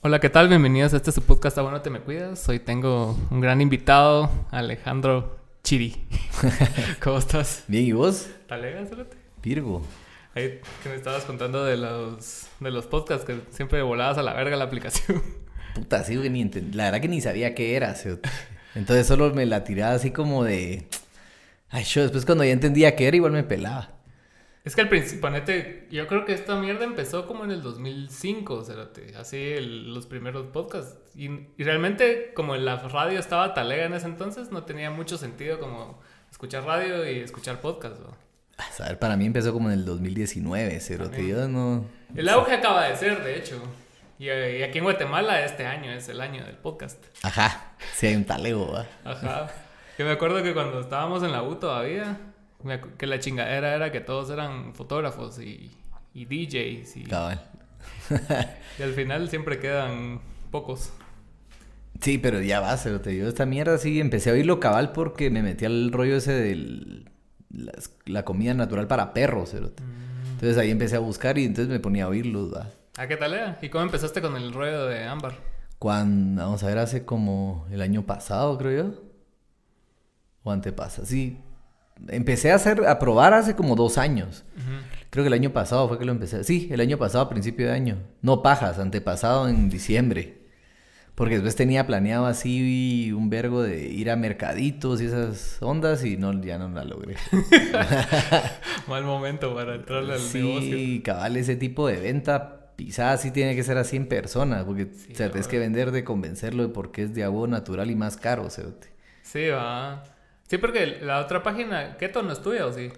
Hola, ¿qué tal? Bienvenidos a este su podcast A Bueno Te Me Cuidas. Hoy tengo un gran invitado, Alejandro Chiri. ¿Cómo estás? Bien, ¿y vos? ¿Talega, cerote? Virgo. Ahí que me estabas contando de los, de los podcasts que siempre volabas a la verga la aplicación. Puta, sí, ni la verdad que ni sabía qué era. Entonces solo me la tiraba así como de... Ay, yo después cuando ya entendía qué era, igual me pelaba. Es que al principio, ponete, yo creo que esta mierda empezó como en el 2005, cerote, así el- los primeros podcasts. Y, y realmente, como la radio estaba talega en ese entonces, no tenía mucho sentido como escuchar radio y escuchar podcast. ¿no? A saber, para mí empezó como en el 2019, cerote. También. Yo no... El auge acaba de ser, de hecho. Y, y aquí en Guatemala este año es el año del podcast. Ajá, sí hay un talego, ¿va? Ajá. Yo me acuerdo que cuando estábamos en la U todavía, que la chingadera era que todos eran fotógrafos y, y DJs. Y, Cabal. y al final siempre quedan pocos. Sí, pero ya va, cerote. Yo esta mierda sí empecé a oírlo cabal porque me metí al rollo ese de la comida natural para perros, cerote. Entonces ahí empecé a buscar y entonces me ponía a oírlos, ¿va? ¿A qué tal era? ¿Y cómo empezaste con el rollo de ámbar? Cuando, vamos a ver, hace como el año pasado, creo yo. O antepasa, sí. Empecé a hacer, a probar hace como dos años. Creo que el año pasado fue que lo empecé. Sí, el año pasado, a principio de año. No pajas, antepasado en diciembre. Porque después tenía planeado así un vergo de ir a mercaditos y esas ondas y no, ya no la logré. Mal momento para entrarle al negocio. Sí, cabal, ese tipo de venta pisada sí tiene que ser así en persona, porque o sea, tienes que vender de convencerlo de por qué es de agua natural y más caro, cerote. Sí, va. Sí, porque la otra página, Keto no es tuya, ¿o sí?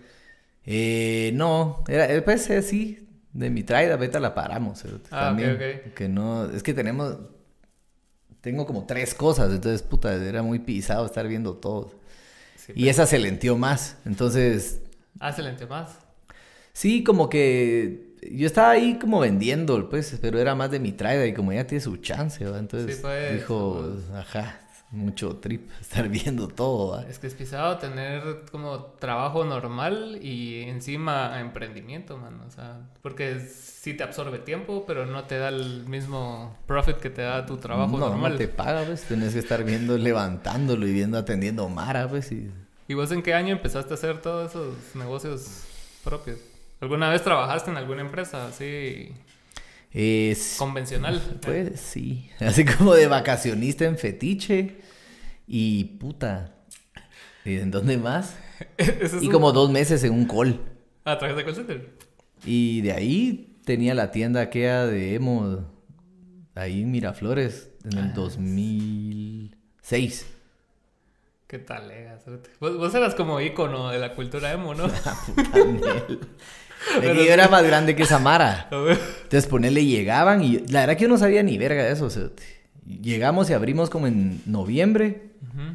Eh, no, era, eh, pues eh, sí, de mi traida, ahorita la paramos, cerote, Ah, ok, también. ok. Que no, es que tenemos, tengo como tres cosas, entonces, puta, era muy pisado estar viendo todo. Sí, Y esa se lentió más, entonces, Ah, excelente, más. Sí, como que yo estaba ahí como vendiendo, pues, pero era más de mi traida y como ella tiene su chance, ¿va? Entonces Sí, pues, dijo, ajá, mucho trip estar viendo todo. Es que es pisado tener como trabajo normal y encima emprendimiento, man. O sea, porque sí te absorbe tiempo, pero no te da el mismo profit que te da tu trabajo no, normal. no te paga, pues, tenés que estar viendo, levantándolo y viendo, atendiendo Mara, pues, y... ¿Y vos en qué año empezaste a hacer todos esos negocios propios? ¿Alguna vez trabajaste en alguna empresa así Es... convencional? Pues sí, así como de vacacionista en fetiche y puta. ¿Y en dónde más? Es Y un- como dos meses en un call. ¿A través de call center? Y de ahí tenía la tienda aquella de Emo, ahí en Miraflores, en el 2006. ¿Qué tal, lega? Vos, vos eras como ícono de la cultura emo, ¿no? Yo era más grande que Samara. Entonces ponele, llegaban y la verdad que yo no sabía ni verga de eso. o sea, llegamos y abrimos como en noviembre. Ujú.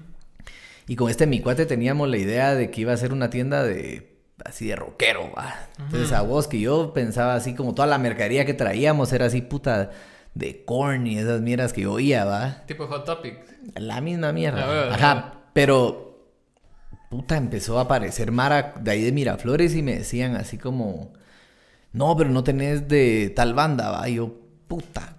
Y con este mi cuate teníamos la idea de que iba a ser una tienda de así de rockero, va. Entonces a vos que yo pensaba así como toda la mercadería que traíamos era así puta de corn y esas mierdas que yo oía, va. Tipo Hot Topic. La misma mierda. Ajá, pero puta empezó a aparecer Mara de ahí de Miraflores y me decían así como no, pero no tenés de tal banda, va. Y yo, puta.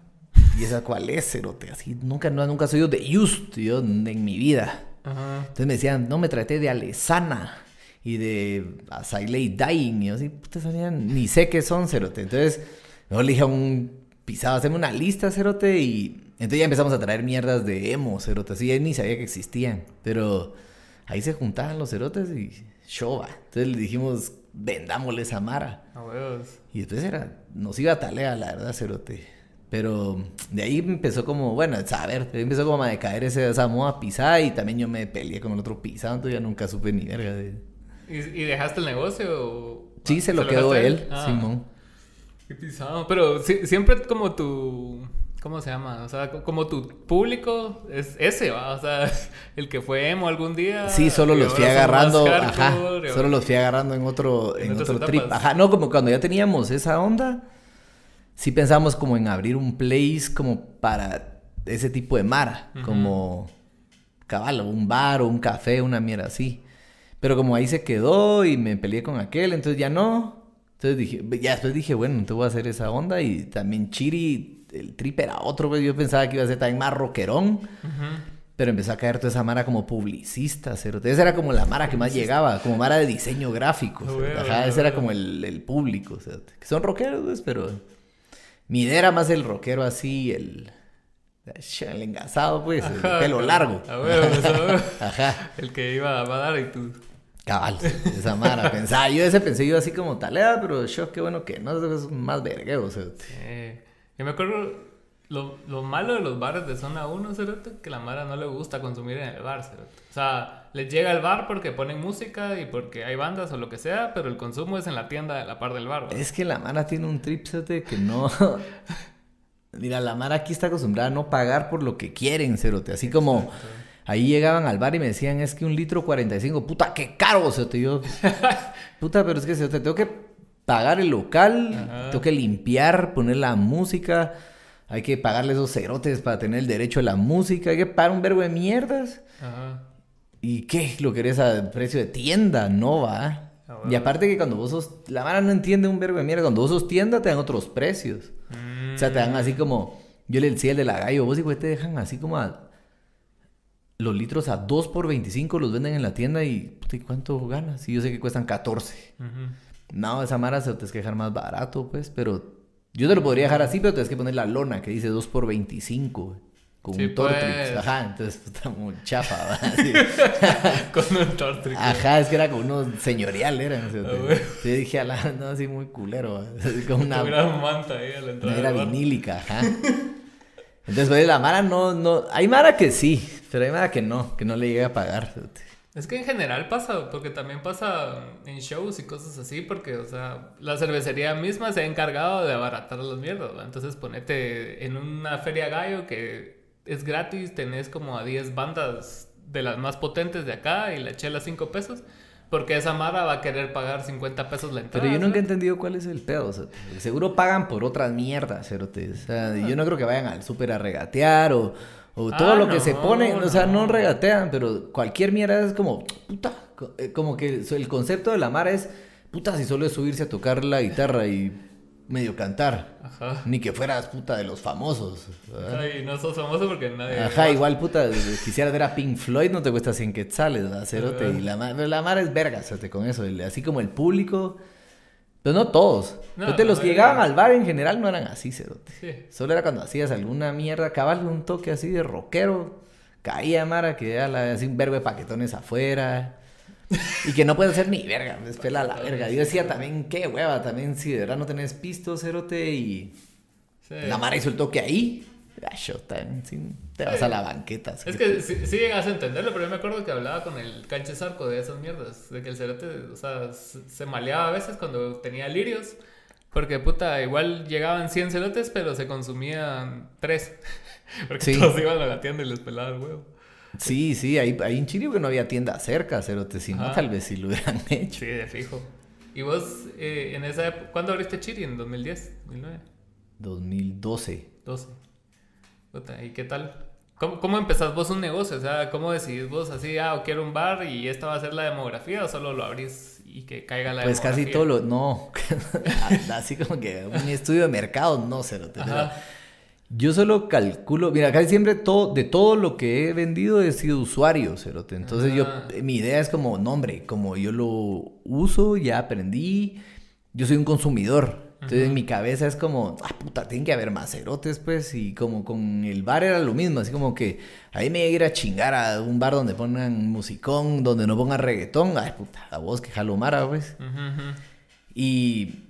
¿Y esa cuál es, cerote? Así nunca no, nunca soy yo de Just, yo en mi vida. Ajá. Entonces me decían, no me traté de Alesana y de Asailey Dying. Y yo así, puta, ni sé qué son, cerote. Entonces, mejor le dije a un pisado, haceme una lista, cerote. Y entonces ya empezamos a traer mierdas de emo, cerote. Así ya ni sabía que existían. Pero ahí se juntaban los cerotes y shova. Entonces le dijimos, vendámosle esa mara. A huevos. Y después era, nos iba a talea, la verdad, cerote. Pero de ahí empezó como, bueno, saber, empezó como a decaer ese- esa moda pisada y también yo me peleé con el otro pisado, entonces ya nunca supe ni verga de... ¿Y, y dejaste el negocio? o- Sí, se lo quedó a él, Ah, Simón. Qué pisado. Pero siempre como tu... ¿Cómo se llama? O sea, co- como tu público es ese, ¿va? O sea, el que fue emo algún día. Sí, solo los fui agarrando, ajá, solo los fui agarrando en otro, En otro trip. Ajá, no, como cuando ya teníamos esa onda, sí pensamos como en abrir un place como para ese tipo de mara, como cabal, un bar o un café, una mierda así. Pero como ahí se quedó y me peleé con aquel, entonces ya no. Entonces dije, ya después dije, bueno, entonces voy a hacer esa onda y también Chiri el trip era otro, pues yo pensaba que iba a ser también más rockerón. Pero empezó a caer toda esa mara como publicista, cerote. Esa era como la mara que más llegaba, como mara de diseño gráfico. Ah, Ajá, ese era como el, el público, cerote. Que son rockeros, pues, pero... Mi idea era más el rockero así, el... El engasado, pues, el Ajá, pelo largo. A a huevo. Ajá. El que iba a dar y tú. Cabal, esa mara. Pensaba, yo ese pensé yo así como talea, pero yo qué bueno que no, es más vergueo, yo me acuerdo lo, lo malo de los bares de zona 1, cerote, que la Mara no le gusta consumir en el bar, cerote. O sea, les llega al bar porque ponen música y porque hay bandas o lo que sea, pero el consumo es en la tienda de la par del bar. Es que la Mara tiene un trip cerote, que no. Mira, la Mara aquí está acostumbrada a no pagar por lo que quieren, cerote. Así como ahí llegaban al bar y me decían, es que un litro 45, puta, qué caro, cerote. Yo, puta, pero es que cerote, tengo que pagar el local, Ajá. tengo que limpiar, poner la música, hay que pagarle esos cerotes para tener el derecho a la música, hay que pagar un verbo de mierdas. Ajá. ¿Y qué? ¿Lo querés a precio de tienda? No va. Ah, Y aparte que cuando vos sos... La mara no entiende un verbo de mierda. Cuando vos sos tienda te dan otros precios. O sea, te dan así como... Yo le decía al de la gallo, vos igual te dejan así como a... Los litros a 2 por 25 los venden en la tienda y... puta, ¿y cuánto ganas? Y yo sé que cuestan 14. Ujú. No, esa mara se lo tienes que dejar más barato, pues. Pero... Yo te lo podría dejar así, pero tienes que poner la lona que dice 2 por 25, güey. Con Sí, un Tortrix. pues. Ajá, entonces puta muy chafa. Así. Con un tortric. Ajá, es que era como uno señorial, era. o sea, Ah, te- dije, ala, no, así muy culero. así como una, Una manta ahí a la entrada. era vinílica, ajá. Entonces, pues, la Mara no, no. Hay Mara que sí, pero hay Mara que no, que no le llega a pagar. Es que en general pasa, porque también pasa en shows y cosas así, porque, o sea, la cervecería misma se ha encargado de abaratar las mierdas, ¿va? Entonces ponete en una feria gallo que es gratis, tenés como a 10 bandas de las más potentes de acá y la chela 5 pesos, porque esa mara va a querer pagar 50 pesos la entrada. Pero yo nunca he entendido cuál es el pedo. o sea, seguro pagan por otras mierdas, cerote. O sea, yo no creo que vayan al súper a regatear o, o todo Ah, lo que se no, pone. O sea, no regatean, pero cualquier mierda es como, puta. co- Como que el concepto de la Mara es, puta, si solo es subirse a tocar la guitarra y medio cantar. Ajá. Ni que fueras puta de los famosos. Ay, no sos famoso porque nadie... Ajá, igual puta, quisiera ver a Pink Floyd, no te cuesta 100 quetzales, ¿verdad? Cerote. Y la, la Mara es verga, con eso. Así como el público. Pero no todos. No, Cerote, los que llegaban no. al bar en general no eran así, cerote. Sí. Solo era cuando hacías alguna mierda, cabal, un toque así de rockero. Caía Mara, que era la- así un verbo de paquetones afuera. Y que no puede hacer ni verga, me pela la verga. Yo decía también, qué hueva, también si de verdad no tenés pisto, cerote, y sí. la Mara hizo el toque ahí. Sí, te vas a la banqueta. Es que sí, sí llegas a entenderlo, pero yo me acuerdo que hablaba con el canche Zarco de esas mierdas. De que el cerote, o sea, se, maleaba a veces cuando tenía lirios. Porque puta, igual llegaban 100 cerotes, pero se consumían 3. Porque Sí. todos iban a la tienda y les pelaba el huevo. Sí, sí, ahí, ahí en Chile que no había tienda cerca, cerote, si no, tal vez sí lo hubieran hecho. Sí, de fijo. ¿Y vos eh, en esa época, cuándo abriste Chiri? ¿En 2010? ¿2009? 2012. 12. ¿Y qué tal? ¿Cómo, ¿Cómo empezás vos un negocio? O sea, ¿cómo decidís vos así, ah, quiero un bar y esta va a ser la demografía o solo lo abrís y que caiga la Pues casi demografía? todo lo, no, así como que un estudio de mercado, no, cerote. pero Ajá. Yo solo calculo, mira, casi siempre todo, de todo lo que he vendido he sido usuario, cerote. Entonces yo, Ah. mi idea es como, no hombre, como yo lo uso, ya aprendí, yo soy un consumidor. Entonces en mi cabeza es como, ah, puta, tienen que haber más cerotes, pues. Y como con el bar era lo mismo, así como que ahí me iba a ir a chingar a un bar donde pongan musicón, donde no pongan reggaetón. Ay, puta, a vos que jalo mara, pues. Y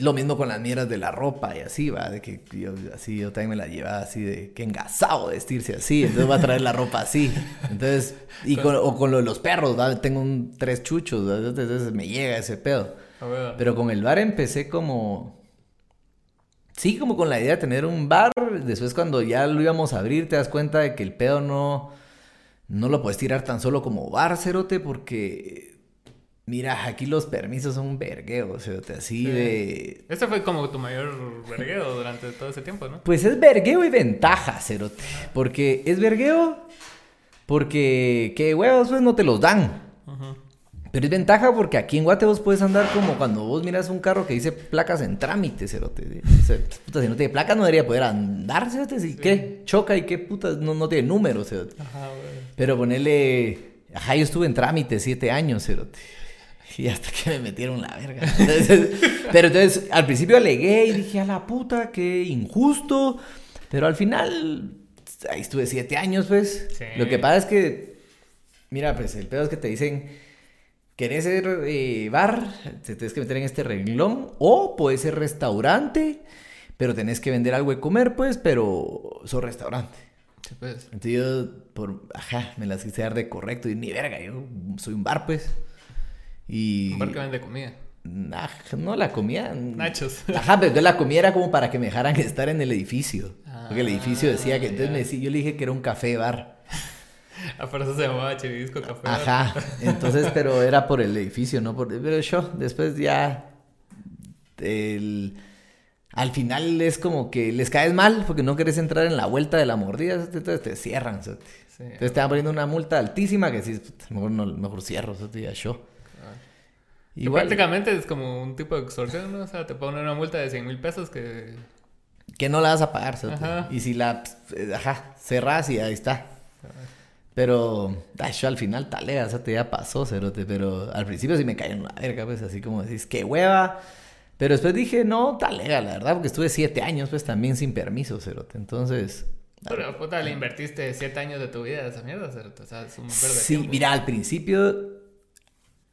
lo mismo con las mierdas de la ropa y así, va, de que yo así yo también me la llevaba así de que engasado vestirse así, entonces va a traer la ropa así. Entonces, y con, o con lo de los perros, ¿va? tengo un, tres chuchos, ¿va? entonces me llega ese pedo. Ver. Pero con el bar empecé como Sí, como con la idea de tener un bar. Después cuando ya lo íbamos a abrir, te das cuenta de que el pedo no, no lo puedes tirar tan solo como bar, cerote, porque... Mira, aquí los permisos son un vergueo, cerote, así Sí. de... Este fue como tu mayor vergueo durante todo ese tiempo, ¿no? Pues es vergueo y ventaja, cerote. Porque es vergueo, porque... Que huevos, pues no te los dan. Ujú. Pero es ventaja porque aquí en Guate vos puedes andar como cuando vos miras un carro que dice placas en trámite, cerote. O sea, puta, si no tiene placas no debería poder andar, cerote. ¿Y qué? Choca y qué puta, no, no tiene número, cerote. Ajá, güey. Pero ponerle... Ajá, yo estuve en trámite siete años, cerote. Y hasta que me metieron la verga. Entonces, pero entonces, al principio alegué y dije, a la puta, qué injusto. Pero al final, ahí estuve siete años, pues. Sí. Lo que pasa es que, mira, pues el pedo es que te dicen, ¿querés ser eh, bar? Te tienes que meter en este renglón. O puede ser restaurante, pero tenés que vender algo de comer, pues, pero sos restaurante. Sí, pues. Entonces yo, por, ajá, me las quise dar de correcto y ni verga, yo soy un bar, pues. Y... Un bar que vende comida. Nah, no, la comida... Nachos. Ajá, pero entonces la comida era como para que me dejaran estar en el edificio. Porque el edificio decía que... Ah, Entonces me decía, yo le dije que era un café bar. Por eso se llamaba Chivisco Café. Ajá, entonces, pero era por el edificio, no por... Pero yo, después ya... El... Al final es como que les caes mal porque no querés entrar en la vuelta de la mordida, entonces te cierran. Entonces te van poniendo una multa altísima que sí, puta, mejor, no, mejor cierro, ya yo. Que prácticamente es como un tipo de extorsión, ¿no? O sea, te ponen una multa de 100 mil pesos que... que no la vas a pagar, ¿sí? Ajá. Y si la, ajá, cerras y ahí está. Pero, ay, yo al final talega, o sea, te ya pasó, cerote, pero al principio sí me caí en la verga, pues, así como decís, qué hueva. Pero después dije, no, talega, la verdad, porque estuve siete años, pues, también sin permiso, cerote. Entonces, Pero, puta, le invertiste 7 años de tu vida a esa mierda, ¿cierto? O sea, es un verde sí, tiempo. mira, al principio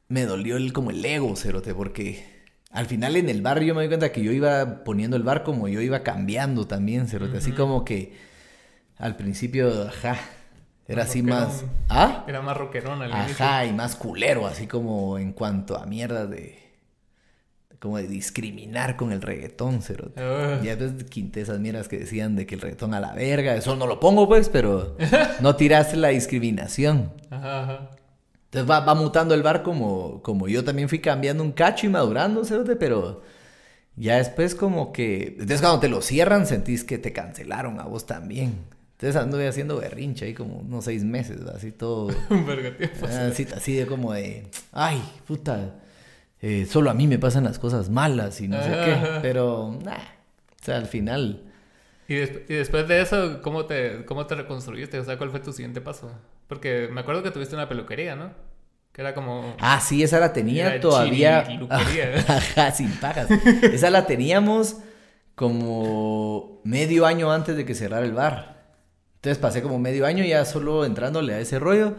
me dolió el, como el ego, cerote, porque al final en el bar yo me di cuenta que yo iba poniendo el bar como yo iba cambiando también, cerote, así como que al principio, ajá, era así más... ¿Ah? Era más rockerón al inicio. Ajá, y más culero, así como en cuanto a mierda de. como de discriminar con el reggaetón, cerote. Ah. Ya después quinté esas mierdas que decían de que el reggaetón a la verga, eso no lo pongo, pues, pero no tiraste la discriminación. Ajá, ajá. Entonces va, va mutando el bar como, como yo también fui cambiando un cacho y madurando, cerote, pero ya después como que. Entonces cuando te lo cierran sentís que te cancelaron a vos también. Entonces anduve haciendo berrinche ahí como unos seis meses, así todo. Un. Ah, Así, así de como de, ay, puta, eh, solo a mí me pasan las cosas malas y no sé qué. Ajá. Pero, nah, o sea, al final, Y, des- y después de eso, ¿cómo te, ¿cómo te reconstruiste? O sea, ¿cuál fue tu siguiente paso? Porque me acuerdo que tuviste una peluquería, ¿no? Que era como... ah, sí, esa la tenía Era todavía. Ajá, sin pagas. Esa la teníamos como medio año antes de que cerrara el bar. Entonces pasé como medio año ya solo entrándole a ese rollo.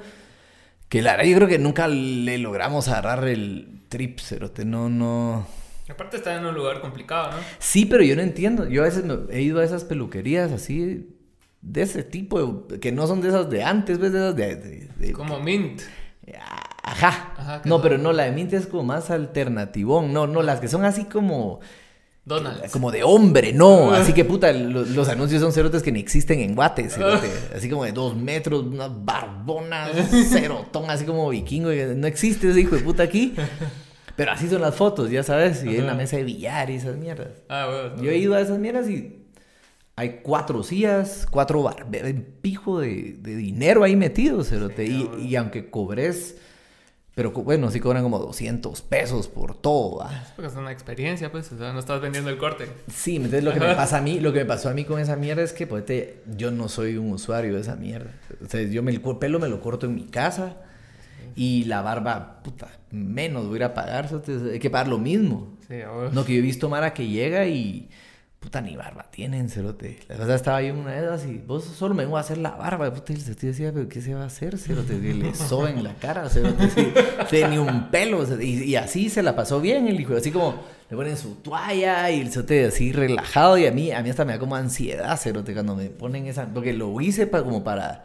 Que la verdad yo creo que nunca le logramos agarrar el trip, cerote. No, no. Aparte está en un lugar complicado, ¿no? Sí, pero yo no entiendo. Yo a veces me- he ido a esas peluquerías así, de ese tipo, que no son de esas de antes, ¿ves? De esas de... de- de- Como Mint. Ajá. Ajá, no, son- pero no, la de Mint es como más alternativón. No, no, las que son así como... Donald. Como de hombre, no. Así que puta, lo- los, anuncios son cerotes que ni existen en Guate, cerote. Así como de dos metros, unas barbonas, cerotón, así como vikingo. No existe ese hijo de puta aquí. Pero así son las fotos, ya sabes. Y en la mesa de billar y esas mierdas. Ah, bueno. Yo he ido a esas mierdas y hay cuatro sillas, cuatro bar, un pijo de, de dinero ahí metido, cerote. Sí, y, cabrón. y aunque cobres, pero bueno, sí cobran como 200 pesos por todo, ¿va? Porque es una experiencia, pues. O sea, no estás vendiendo el corte. Sí, entonces lo que me pasa a mí, lo que me pasó a mí con esa mierda es que, pues, te- yo no soy un usuario de esa mierda. O sea, yo me, el pelo me lo corto en mi casa y la barba, puta, menos voy a ir a pagar, hay que pagar lo mismo. Sí. No, que yo he visto Mara que llega y. Puta, ni barba tienen, cerote. La verdad estaba yo una de esas y vos solo me vengo a hacer la barba. Y el cerote decía, pero ¿qué se va a hacer, cerote? Que le soben la cara, cerote. Sí, ni un pelo. Y, y así se la pasó bien el hijo. Así como le ponen su toalla y el cerote así relajado. Y a mí, a mí hasta me da como ansiedad, cerote, cuando me ponen esa. Porque lo hice pa- como para.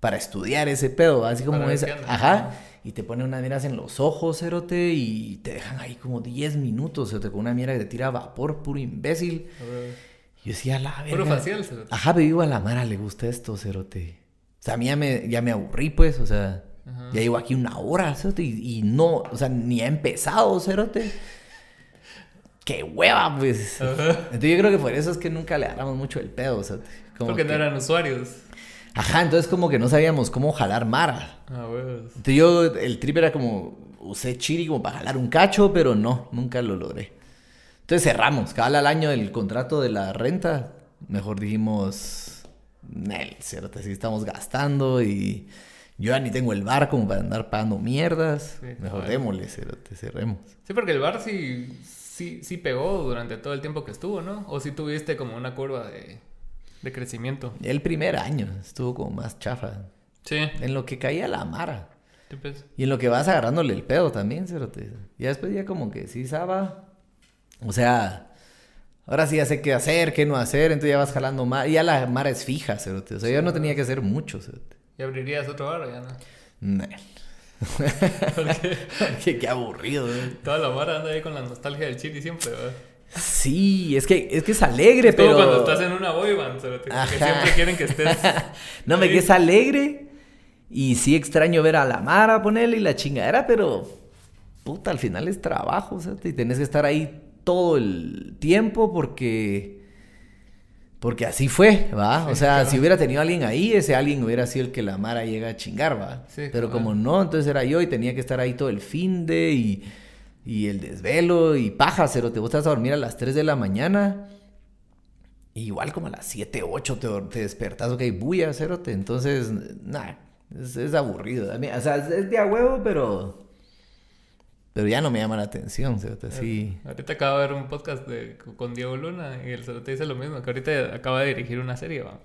Para estudiar ese pedo, así como Para onda. Ajá. Y te ponen unas miras en los ojos, cerote, y te dejan ahí como 10 minutos, cerote, con una mierda que te tira vapor, puro imbécil. Y yo decía, la verga. Puro facial, cerote. Ajá, digo, a la Mara le gusta esto, cerote. O sea, a mí ya me, ya me aburrí, pues, o sea, Ajá. ya llevo aquí una hora, cerote, y, y no, o sea, ni ha empezado, cerote. ¡Qué hueva, pues! Ajá. Entonces yo creo que por eso es que nunca le agarramos mucho el pedo, cerote. Como Porque no eran usuarios. Ajá, entonces como que no sabíamos cómo jalar Mara. Ah, bueno. Entonces yo, el trip era como, usé Chiri como para jalar un cacho, pero no, nunca lo logré. Entonces cerramos, cada al año del contrato de la renta, mejor dijimos, Nel, cierto, así estamos gastando y yo ya ni tengo el bar como para andar pagando mierdas. Sí, mejor démosle, cerote, cerremos. Sí, porque el bar sí, sí, sí pegó durante todo el tiempo que estuvo, ¿no? O sí tuviste como una curva de, de crecimiento. El primer año estuvo como más chafa. Sí. En lo que caía la mara. Sí, pues. Y en lo que vas agarrándole el pedo también, cerote. Ya después ya como que sí saba. O sea, ahora sí ya sé qué hacer, qué no hacer, entonces ya vas jalando más. Ya la mara es fija, cerote. O sea, yo no tenía que hacer mucho, cerote. ¿Y abrirías otro bar o ya no? Nah. Porque qué, qué aburrido, eh. toda la vara anda ahí con la nostalgia del chili siempre, ¿verdad? Sí, es que es que es alegre, Es como pero cuando estás en una boy band, cerote, que siempre quieren que estés... no me que es alegre y sí extraño ver a la Mara ponerle y la chingadera, pero puta, al final es trabajo, o sea, y tenés que estar ahí todo el tiempo porque porque así fue, ¿va? o sea, claro. si hubiera tenido alguien ahí, ese alguien hubiera sido el que la Mara llega a chingar, ¿va? Sí, pero como no, entonces era yo y tenía que estar ahí todo el fin de y, y el desvelo y paja, cero, te vas a dormir a las 3 de la mañana. y Igual como a las 7, 8 te, te despertas, ok, bulla, cerote. Entonces, nada, es, es aburrido. Mí- o sea, es, de a huevo, pero. Pero ya no me llama la atención, cerote. Así. Ahorita acabo de ver un podcast de, con Diego Luna y el cerote dice lo mismo, que ahorita acaba de dirigir una serie, ¿va?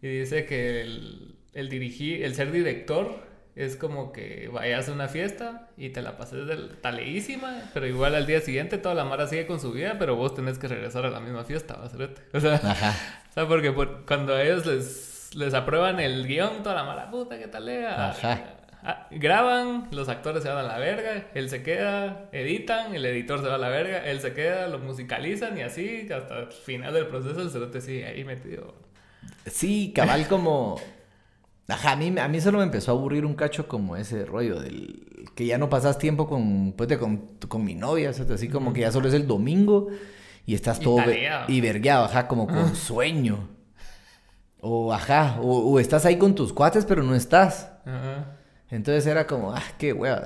Y dice que el, el dirigir, el ser director es como que vayas a una fiesta y te la pases del taleísima, pero igual al día siguiente toda la mara sigue con su vida, pero vos tenés que regresar a la misma fiesta, ¿va? cerote? O sea, Ajá. o sea, porque por- cuando a ellos les, les aprueban el guion, toda la mala puta, ¿qué tal? eh? Ah, Ajá. ah, graban, los actores se van a la verga, él se queda, editan, el editor se va a la verga, él se queda, lo musicalizan y así, hasta el final del proceso el cerote sigue ahí metido. Sí, cabal como... Ajá, a mí, a mí solo me empezó a aburrir un cacho como ese rollo del... Que ya no pasas tiempo con, pues, de- con, con mi novia, ¿sabes? así como que ya solo es el domingo y estás todo... Y vergueado, ajá, como con sueño. O ajá, o, o estás ahí con tus cuates pero no estás. Ajá. Entonces era como, ah, qué hueva.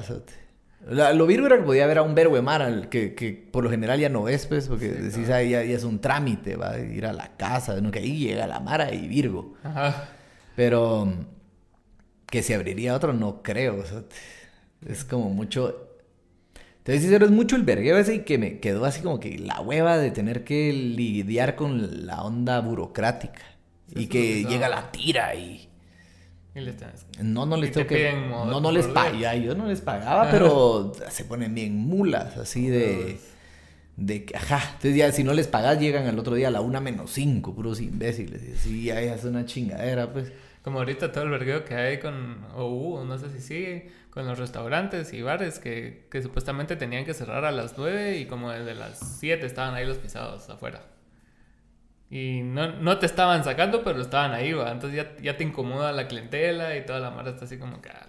La- lo virgo era que podía ver a un verbo de mar, al que, que por lo general ya no ves, pues, porque decís, ah, ya, ya es un trámite, va a ir a la casa, ¿no? que ahí llega la Mara y Virgo. Ajá. Pero que se abriría otro, no creo. o sea, te- es como mucho. Te voy a decir, es mucho el vergueo ese y que me quedó así como que la hueva de tener que lidiar con la onda burocrática. Sí, y que llega la tira y. No, no les te tengo que. No, no les pagaba. Yo no les pagaba, pero se ponen bien mulas, así de. De que, ajá, entonces ya si no les pagas llegan al otro día a la una menos cinco, puros imbéciles. Y así ya es una chingadera, pues. Como ahorita todo el vergueo que hay con, o no sé si sigue, con los restaurantes y bares que, que supuestamente tenían que cerrar a las 9 y como desde las 7 estaban ahí los pisados afuera. Y no, no te estaban sacando, pero estaban ahí, va. Entonces ya, ya te incomoda la clientela y toda la mara está así como que, ah.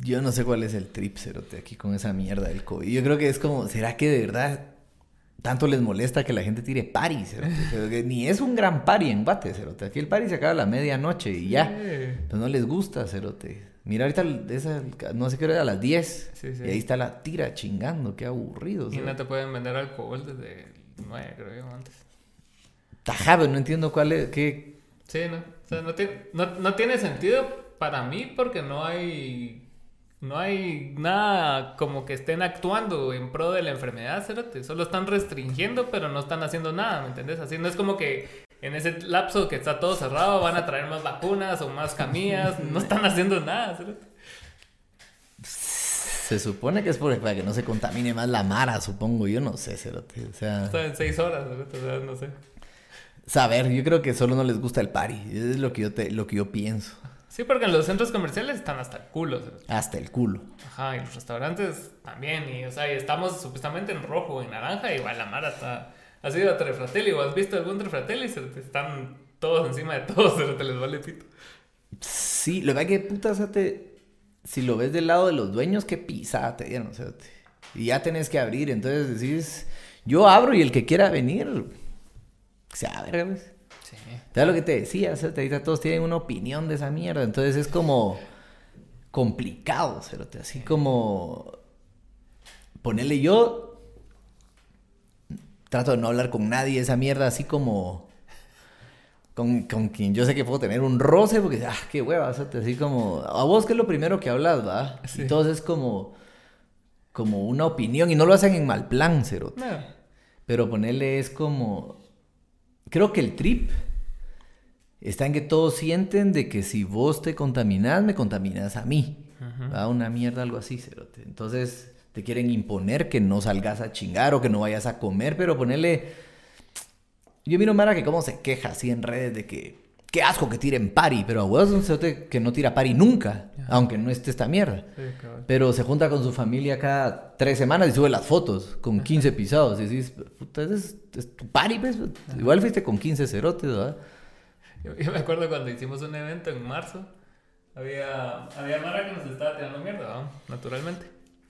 Yo no sé cuál es el trip, cerote, aquí con esa mierda del COVID. Yo creo que es como, ¿será que de verdad tanto les molesta que la gente tire cerote? Pero que ni es un gran party en Guate, cerote. Aquí el party se acaba a la medianoche y ya. Sí. Pues no les gusta, cerote. Mira, ahorita esa, no sé qué hora era, a las 10. Sí, sí. Y ahí está la tira chingando, qué aburrido. Y no cerote. te pueden vender alcohol desde 9, creo yo, antes. Pero no entiendo cuál es, qué... Sí, ¿no? O sea, no tiene, no, no tiene sentido para mí porque no hay... No hay nada como que estén actuando en pro de la enfermedad, cerote. Solo están restringiendo, pero no están haciendo nada, ¿me entendés? Así no es como que en ese lapso que está todo cerrado van a traer más vacunas o más camillas. No están haciendo nada. Se supone que es por- para que no se contamine más la mara, supongo. Yo no sé, cerote. O sea... Está en seis horas, cerote. O sea, no sé. Saber, yo creo que solo no les gusta el party. Es lo que yo, te, lo que yo pienso. Sí, porque en los centros comerciales están hasta el culo, cerote. Hasta el culo. Ajá, y los restaurantes también. Y, o sea, y estamos supuestamente en rojo o en naranja. Igual la Mara está. ¿Has ido a Trefratelli o has visto algún Trefratelli? Se te están todos encima de todos, se te les vale pito. Sí, lo que pasa es que, puta, o sea, te- si lo ves del lado de los dueños, qué pisada te dieron, o sea, te- y ya tenés que abrir, entonces decís, yo abro y el que quiera venir, se abra, pues. Sí. ¿Sabes lo que te decía? O sea, ahorita todos tienen una opinión de esa mierda, entonces es como complicado, cerote, así como ponerle yo. Trato de no hablar con nadie esa mierda así como. Con, con quien yo sé que puedo tener un roce, porque, ah, qué hueva, así como. A vos, que es lo primero que hablas, va? Entonces es como. Como una opinión, y no lo hacen en mal plan, cero. Pero ponerle es como. Creo que el trip está en que todos sienten de que si vos te contaminas, me contaminas a mí. ¿va? Una mierda, algo así, cerote. Entonces te quieren imponer que no salgas a chingar o que no vayas a comer, pero ponerle... Yo miro Mara que cómo se queja así en redes de que... Qué asco que tiren pari, pero a vos un cerote que no tira pari nunca, aunque no esté esta mierda. pero se junta con su familia cada tres semanas y sube las fotos con 15 pisados. Y dices, puta, es, tu pari, pues. Igual fuiste con 15 cerotes, ¿verdad? Yo, me acuerdo cuando hicimos un evento en marzo, había, había Mara que nos estaba tirando mierda, naturalmente.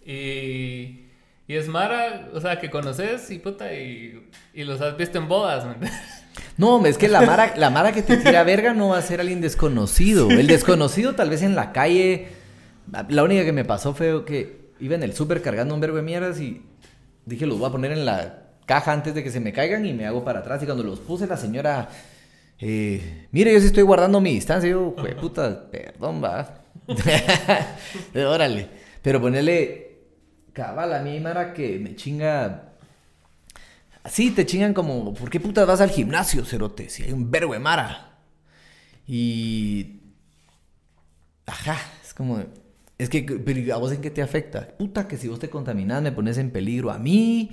Y, y es Mara, o sea, que conoces y puta, y, y los has visto en bodas, No, es que la Mara, la Mara que te tira verga no va a ser alguien desconocido. El desconocido tal vez en la calle. La única que me pasó fue que iba en el súper cargando un verbo de mierdas y dije, los voy a poner en la caja antes de que se me caigan y me hago para atrás. Y cuando los puse, la señora eh, mire, yo sí estoy guardando mi distancia. Yo, puta, perdón, va. Órale. Pero ponerle cabal a mi Mara que me chinga. Así te chingan como, ¿por qué putas vas al gimnasio, cerote? Si hay un verbo de Mara. Y. Ajá, es como. Es que, ¿a vos en qué te afecta? Puta, que si vos te contaminas me pones en peligro a mí.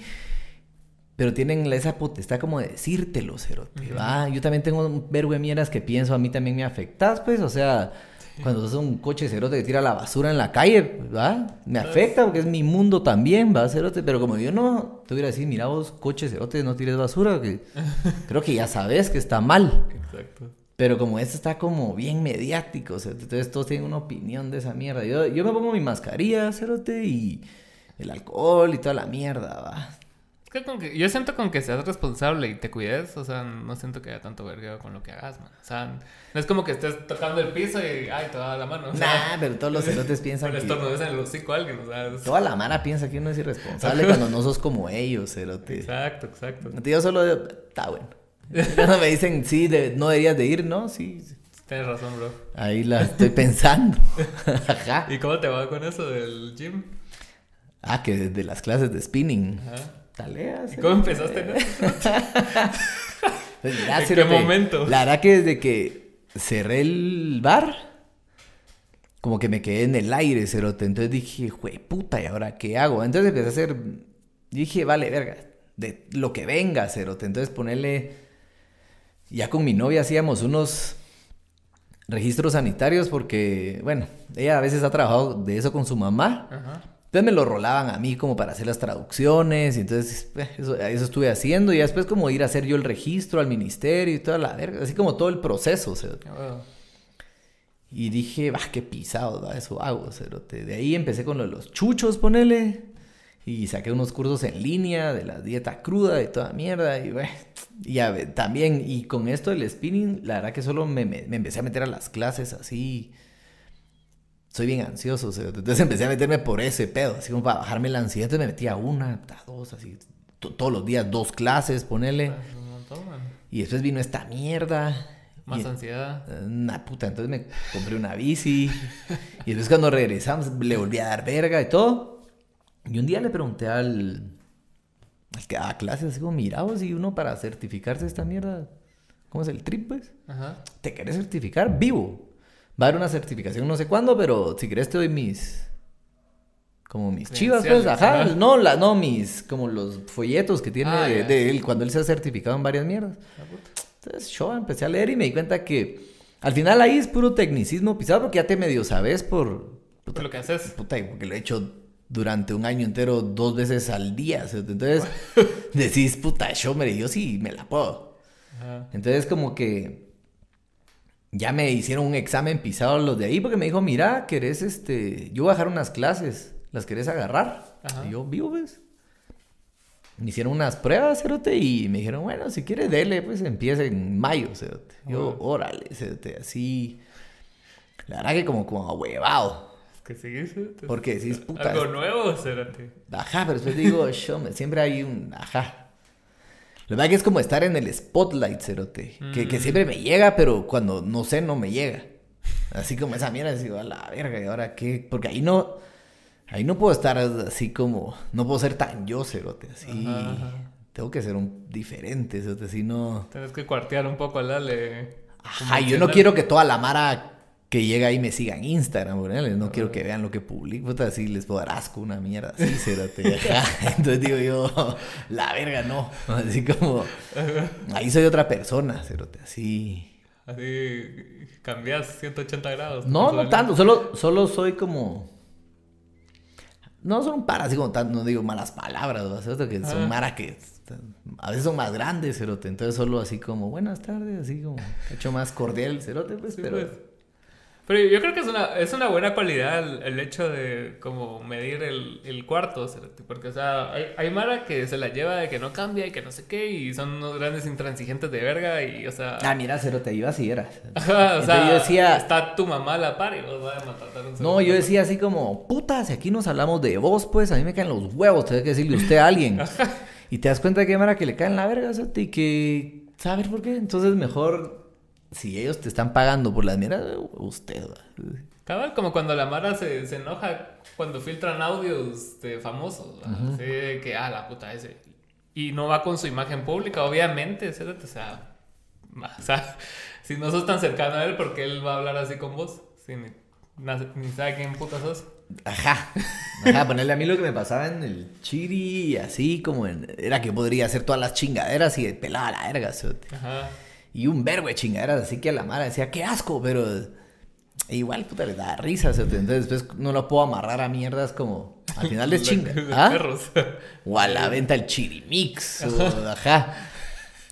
Pero tienen esa potestad como de decírtelo, cerote, ¿va? Yo también tengo un verbo de mierdas que pienso, a mí también me afectas, pues, o sea, cuando sos un coche cerote que tira la basura en la calle, ¿va? Me afecta porque es mi mundo también, ¿va, cerote? Pero como yo no te hubiera decir, mira vos, coche cerote, no tires basura, que creo que ya sabes que está mal. Exacto. Pero como esto está como bien mediático, entonces todos tienen una opinión de esa mierda. Yo, yo me pongo mi mascarilla, cerote, y el alcohol y toda la mierda, ¿va? Yo siento con que seas responsable y te cuides, o sea, no siento que haya tanto vergueo con lo que hagas, man. O sea, no es como que estés tocando el piso y, ay, te va la mano. nah, pero todos los cerotes piensan que... estornudes en el hocico a alguien, o sea... Toda la mara piensa que uno es irresponsable cuando no sos como ellos, cerote. Exacto, exacto. Yo solo... Está bueno. Cuando me dicen, sí, no deberías de ir, ¿no? Sí. Tienes razón, bro. Ahí la estoy pensando. Ajá. ¿Y cómo te va con eso del gym? Ah, que de las clases de spinning. Ajá. Taleas. ¿Y cómo empezaste en pues ¿En qué momento? La verdad que desde que cerré el bar, como que me quedé en el aire, cerote. Entonces dije, güey, puta, ¿y ahora qué hago? Entonces empecé a hacer, dije, vale, verga, de lo que venga, cerote. Entonces ponerle, ya con mi novia hacíamos unos registros sanitarios porque, bueno, ella a veces ha trabajado de eso con su mamá. Ajá. Entonces me lo rolaban a mí como para hacer las traducciones y entonces eh, eso, estuve haciendo y después como ir a hacer yo el registro al ministerio y toda la verga, así como todo el proceso. O sea. Ah, y dije, va, qué pisado, eso hago. De ahí empecé con los chuchos, ponele. Y saqué unos cursos en línea de la dieta cruda y toda mierda. Y bueno, ya también, y con esto del spinning, la verdad que solo me, me empecé a meter a las clases así soy bien ansioso. entonces empecé a meterme por ese pedo, así como para bajarme la ansiedad. Entonces me metía una, dos, así, todos los días, dos clases, ponele. Ah, y después vino esta mierda. Más ansiedad. Una puta, entonces me compré una bici. y después cuando regresamos le volví a dar verga y todo. Y un día le pregunté al, al que daba clases, así como, mira, y uno para certificarse esta mierda, ¿cómo es el trip, pues? Ajá. ¿Te querés certificar vivo? Va a haber una certificación no sé cuándo, pero si querés te doy mis... Como mis chivas, pues, ajá. No, la, no, mis... Como los folletos que tiene ah, de, él cuando él se ha certificado en varias mierdas. Entonces yo empecé a leer y me di cuenta que... Al final ahí es puro tecnicismo pisado porque ya te medio sabes por... Puta, lo que haces. Puta, porque lo he hecho durante un año entero dos veces al día. Entonces decís, puta, yo, me yo sí me la puedo. Entonces como que ya me hicieron un examen pisado los de ahí porque me dijo, mira, querés este, yo voy a dejar unas clases, ¿las querés agarrar? Y yo, vivo, pues. Me hicieron unas pruebas, cerote, y me dijeron, bueno, si quieres, dele, pues empieza en mayo, cerote. Yo, órale, cerote, así. La verdad que como, como huevado. Que sí. Porque decís, puta. Algo nuevo, Cerote. Ajá, pero después digo, yo, me- siempre hay un. Ajá. Lo verdad que es como estar en el spotlight, cerote. Que, que Mm. siempre me llega, pero cuando no sé, no me llega. Así como esa mierda, digo, a la verga, ¿y ahora qué? Porque ahí no. Ahí no puedo estar así como. No puedo ser tan yo, cerote. Así. Ajá, ajá. Tengo que ser un diferente, cerote. Si no. Tienes que cuartear un poco al dale. Ajá, yo no quiero que toda la mara que llega ahí me siga en Instagram, ¿verdad? No quiero que vean lo que publico. Puta, así les puedo dar asco una mierda así, cerote. Ajá. Entonces digo yo, la verga no. Así como, ahí soy otra persona, cerote. Así. Así cambias 180 grados. No, no tanto. Solo, solo soy como. No son un par así como tanto, no digo malas palabras, que son Ah. mara que a veces son más grandes, cerote. Entonces solo así como, buenas tardes, así como, hecho más cordial, cerote, pues, Sí, pero. pues. Pero yo creo que es una, es una buena cualidad el, el hecho de como medir el, el cuarto, porque o sea, hay, hay Mara que se la lleva de que no cambia y que no sé qué, y son unos grandes intransigentes de verga, y o sea... Ah, mira, cerote, iba así era. O sea, yo decía- está tu mamá a la par y vos vas a matar un No, yo decía así como, puta, si aquí nos hablamos de vos, pues a mí me caen los huevos, tengo que decirle usted a alguien. y te das cuenta de que Mara que le caen la verga, cerote, y que, ¿sabes por qué? Entonces mejor, si ellos te están pagando por las mierdas, usted. Cabal, como cuando la Mara se, se enoja cuando filtran audios de famosos. Así de que, ah, la puta ese. Y no va con su imagen pública, obviamente, cerote, o sea, ma- o sea, si no sos tan cercano a él, porque él va a hablar así con vos? Si ni, ni sabe quién puta sos. Ajá. Ajá, ponerle a mí lo que me pasaba en el chiri, así como en, era que podría hacer todas las chingaderas y pelaba la verga, cerote. Ajá. Y un verbo de chingaderas, así que a la Mara decía, qué asco, pero igual, puta, le da risa, cerote. Entonces después no lo puedo amarrar a mierdas como, al final es chinga. ¿Ah? perros. O a la venta el chirimix, o, ajá.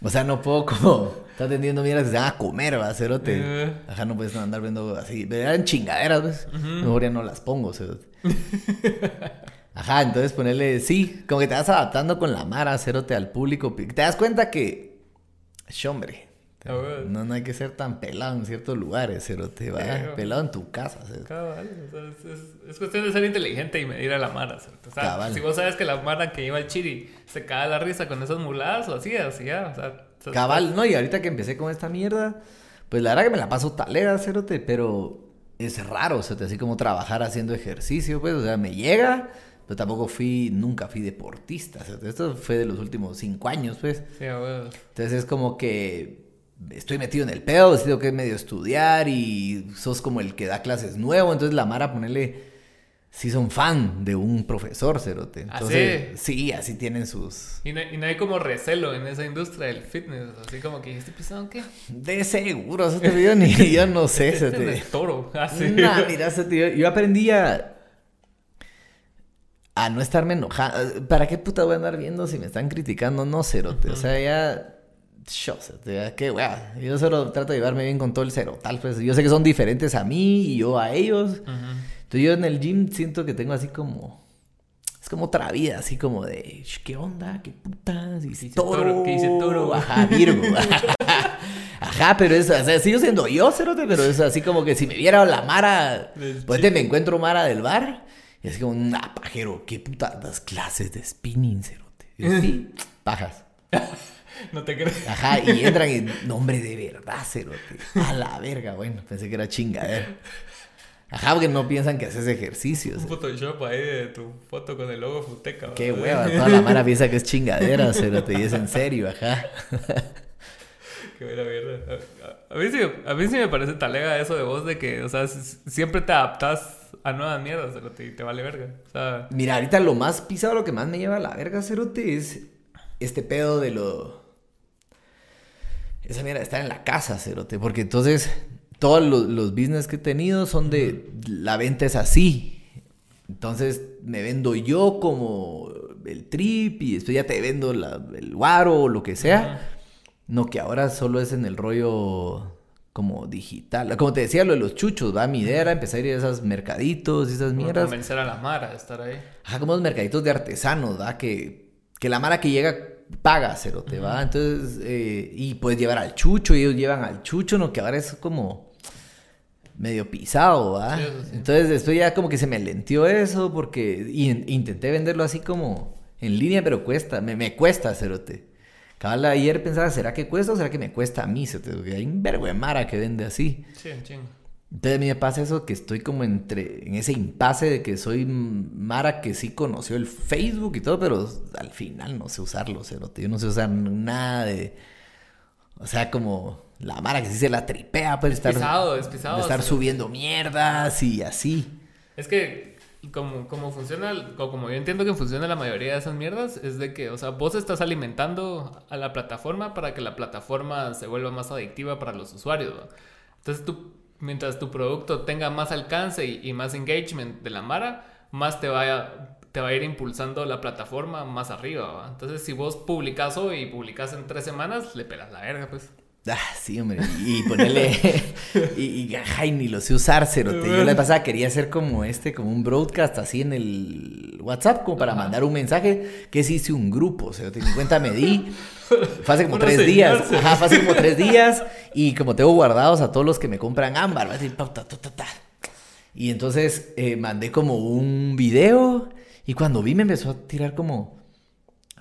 O sea, no puedo como, está atendiendo mierdas que se van a comer, va, cerote. Eh. Ajá, no puedes andar viendo así, pero eran chingaderas, ¿ves? Mejor ya no las pongo, cerote. Ajá, entonces ponerle, sí, como que te vas adaptando con la mara, cerote, al público. Te das cuenta que, hombre. No, no hay que ser tan pelado en ciertos lugares, cerote, va. Sí, bueno. pelado en tu casa. Cabal, o sea, es, es- es cuestión de ser inteligente y medir a la Mara. O sea, si vos sabes que la Mara que iba al chiri se caga la risa con esas muladas o así, así ya. O sea, o sea, Cabal, no, y ahorita que empecé con esta mierda, pues la verdad que me la paso talega, cerote, pero es raro, cerote, así como trabajar haciendo ejercicio, pues, o sea, me llega, pero tampoco fui, nunca fui deportista, cerote. esto fue de los últimos cinco años, pues, Sí, entonces es como que estoy metido en el pedo, tengo que medio estudiar y sos como el que da clases nuevo, entonces la Mara ponerle... Sí son fan de un profesor, cerote. ¿Ah, Entonces, sí, así tienen sus... Y no, y no hay como recelo en esa industria del fitness. Así como que, ¿este pisado qué? De seguro, eso te yo ni yo no sé, Este cerote. es el toro. Así. Nah, mira, ese tío, yo aprendí a, a no estarme enojando. ¿Para qué puta voy a andar viendo si me están criticando? No, cerote. O sea, ya. Yo, ya, qué wea. Yo solo trato de llevarme bien con todo el cero. Tal pues. Yo sé que son diferentes a mí y yo a ellos. Ujú. Entonces yo en el gym siento que tengo así como. Es como otra vida, así como de. "Sh, ¿Qué onda? ¿Qué putas? Dice toro. ¿Qué dice toro? Ajá, Virgo. Ajá, pero es, o sea, sigo siendo yo, cerote, pero es así como que si me viera la Mara, pues te me encuentro Mara del bar, y así como, nah, pajero, qué puta, das clases de spinning, cerote. Y yo, sí, pajas. No te crees. Ajá, y entran y, no, hombre, de verdad, cerote. A la verga, bueno, pensé que era chingadera. Ajá, porque no piensan que haces ejercicios. Un Photoshop ahí de tu foto con el logo Futeca. Qué ¿verdad? hueva, toda la Mara piensa que es chingadera, cerote, y es en serio, ajá. Qué buena mierda. A, a- a mí sí, a mí sí me parece talega eso de vos de que, o sea, siempre te adaptas a nuevas mierdas, pero te, te vale verga. O sea, Mira, ahorita lo más pisado, lo que más me lleva a la verga, cerote, es este pedo de lo... Esa mierda de estar en la casa, cerote, porque entonces todos los, los business que he tenido son de... La venta es así. Entonces me vendo yo como el trip y después ya te vendo la- el guaro o lo que sea. No, que ahora solo es en el rollo como digital. Como te decía, lo de los chuchos, ¿va? Mi idea era empezar a ir a esos mercaditos y esas mierdas. convencer a la Mara de estar ahí. Ajá, como los mercaditos de artesanos, ¿va? Que, que la mara que llega paga, cerote, ¿va? Entonces, eh, y puedes llevar al chucho, y ellos llevan al chucho, ¿no? Que ahora es como... medio pisado, ¿va? Sí, eso sí. Entonces después ya como que se me lentió eso porque intenté venderlo así como en línea, pero cuesta, me, me cuesta, cerote. Cabal, ayer pensaba, ¿será que cuesta o será que me cuesta a mí? cerote? Porque hay un vergo de mara que vende así. Sí, chingo. Entonces a mí me pasa eso que estoy como entre, en ese impasse de que soy Mara que sí conoció el Facebook y todo, pero al final no sé usarlo, cerote. Yo no sé usar nada de... O sea, como la Mara que sí se la tripea, pues estar, pisado, es pisado, estar sí. subiendo mierdas y así. Es que como, como funciona, o como yo entiendo que funciona la mayoría de esas mierdas, es de que, o sea, vos estás alimentando a la plataforma para que la plataforma se vuelva más adictiva para los usuarios. ¿va? Entonces tú, mientras tu producto tenga más alcance y, más engagement de la Mara, más te va a, te va a ir impulsando la plataforma más arriba. Entonces si vos publicas hoy y publicas en tres semanas, le pelas la verga, pues. Ah, sí, hombre. Y ponerle. y, y ni lo sé usar, cerote. Yo la pasada quería hacer como este, como un broadcast así en el WhatsApp, como para Ajá. mandar un mensaje. Que sí hice un grupo, cerote. Ni cuenta me di. Fue hace como tres señor, días. Ajá, fue hace como tres días. Y como tengo guardados a todos los que me compran ámbar, va a decir, ta, ta. Y entonces eh, mandé como un video. Y cuando vi, me empezó a tirar como.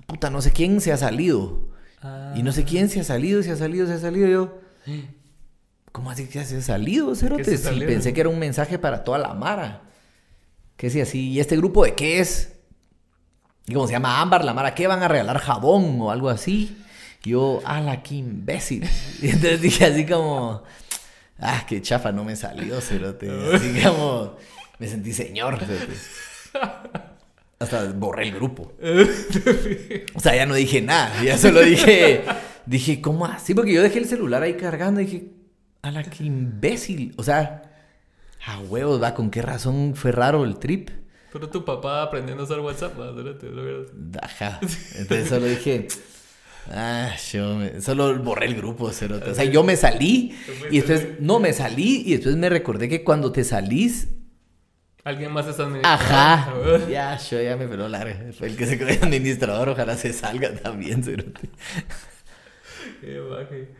Puta, no sé quién se ha salido. Y no sé quién se ha salido, se ha salido, se ha salido. Yo, ¿cómo así que se ha salido, Cerote? Sí, pensé que era un mensaje para toda la Mara. ¿Qué decía así? ¿Y este grupo de qué es? Y como se llama Ámbar, la Mara, ¿qué van a regalar jabón o algo así? Y yo, ala, qué imbécil. Y entonces dije así como, ah, qué chafa, no me salió, Cerote. Así como, me sentí señor, Cerote. Hasta borré el grupo. O sea, ya no dije nada, ya solo dije, dije, ¿cómo así? Porque yo dejé el celular ahí cargando y dije, a la que imbécil. O sea, a huevos, va, ¿con qué razón fue raro el trip? Pero tu papá aprendiendo a usar WhatsApp, verdad. Ajá. Entonces solo dije, ah, yo me- solo borré el grupo, cerote. O sea, yo me salí y después, no, me salí y después me recordé que cuando te salís, Alguien más está administrando. ajá, ya, yo ya me peló larga. Fue el que se cree administrador, ojalá se salga también, cerote. Qué baje.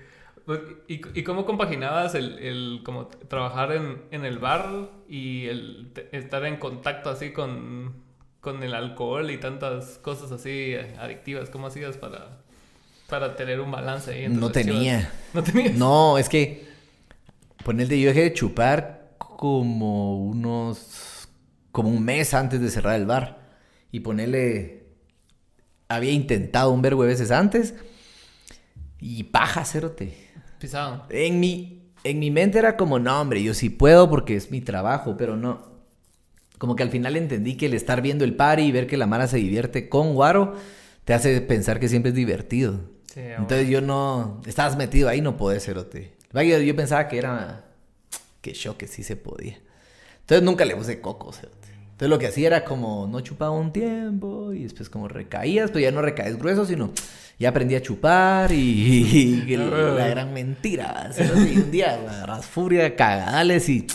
Pues, ¿Y, y cómo compaginabas el, el como trabajar en, en el bar y el estar en contacto así con, con el alcohol y tantas cosas así adictivas? ¿Cómo hacías para, para tener un balance ahí? No tenía. No tenía. No, es que ponerte, yo dejé de chupar como unos, como un mes antes de cerrar el bar. Y ponerle, había intentado un vergo de veces antes. Y paja, cerote. Pisado. En mi, en mi mente era como, no, hombre, yo sí puedo porque es mi trabajo, pero no. Como que al final entendí que el estar viendo el party y ver que la Mara se divierte con Guaro te hace pensar que siempre es divertido. Sí, Entonces yo no... Estabas metido ahí, no podés, cerote. Yo, yo pensaba que era... Que yo, que sí se podía. Entonces nunca le puse coco, cerote. Entonces lo que hacía era como no chupaba un tiempo y después como recaías, pero ya no recaes grueso, sino ya aprendí a chupar y, y la, gran mentira. Y un día agarras furia, cagadales y...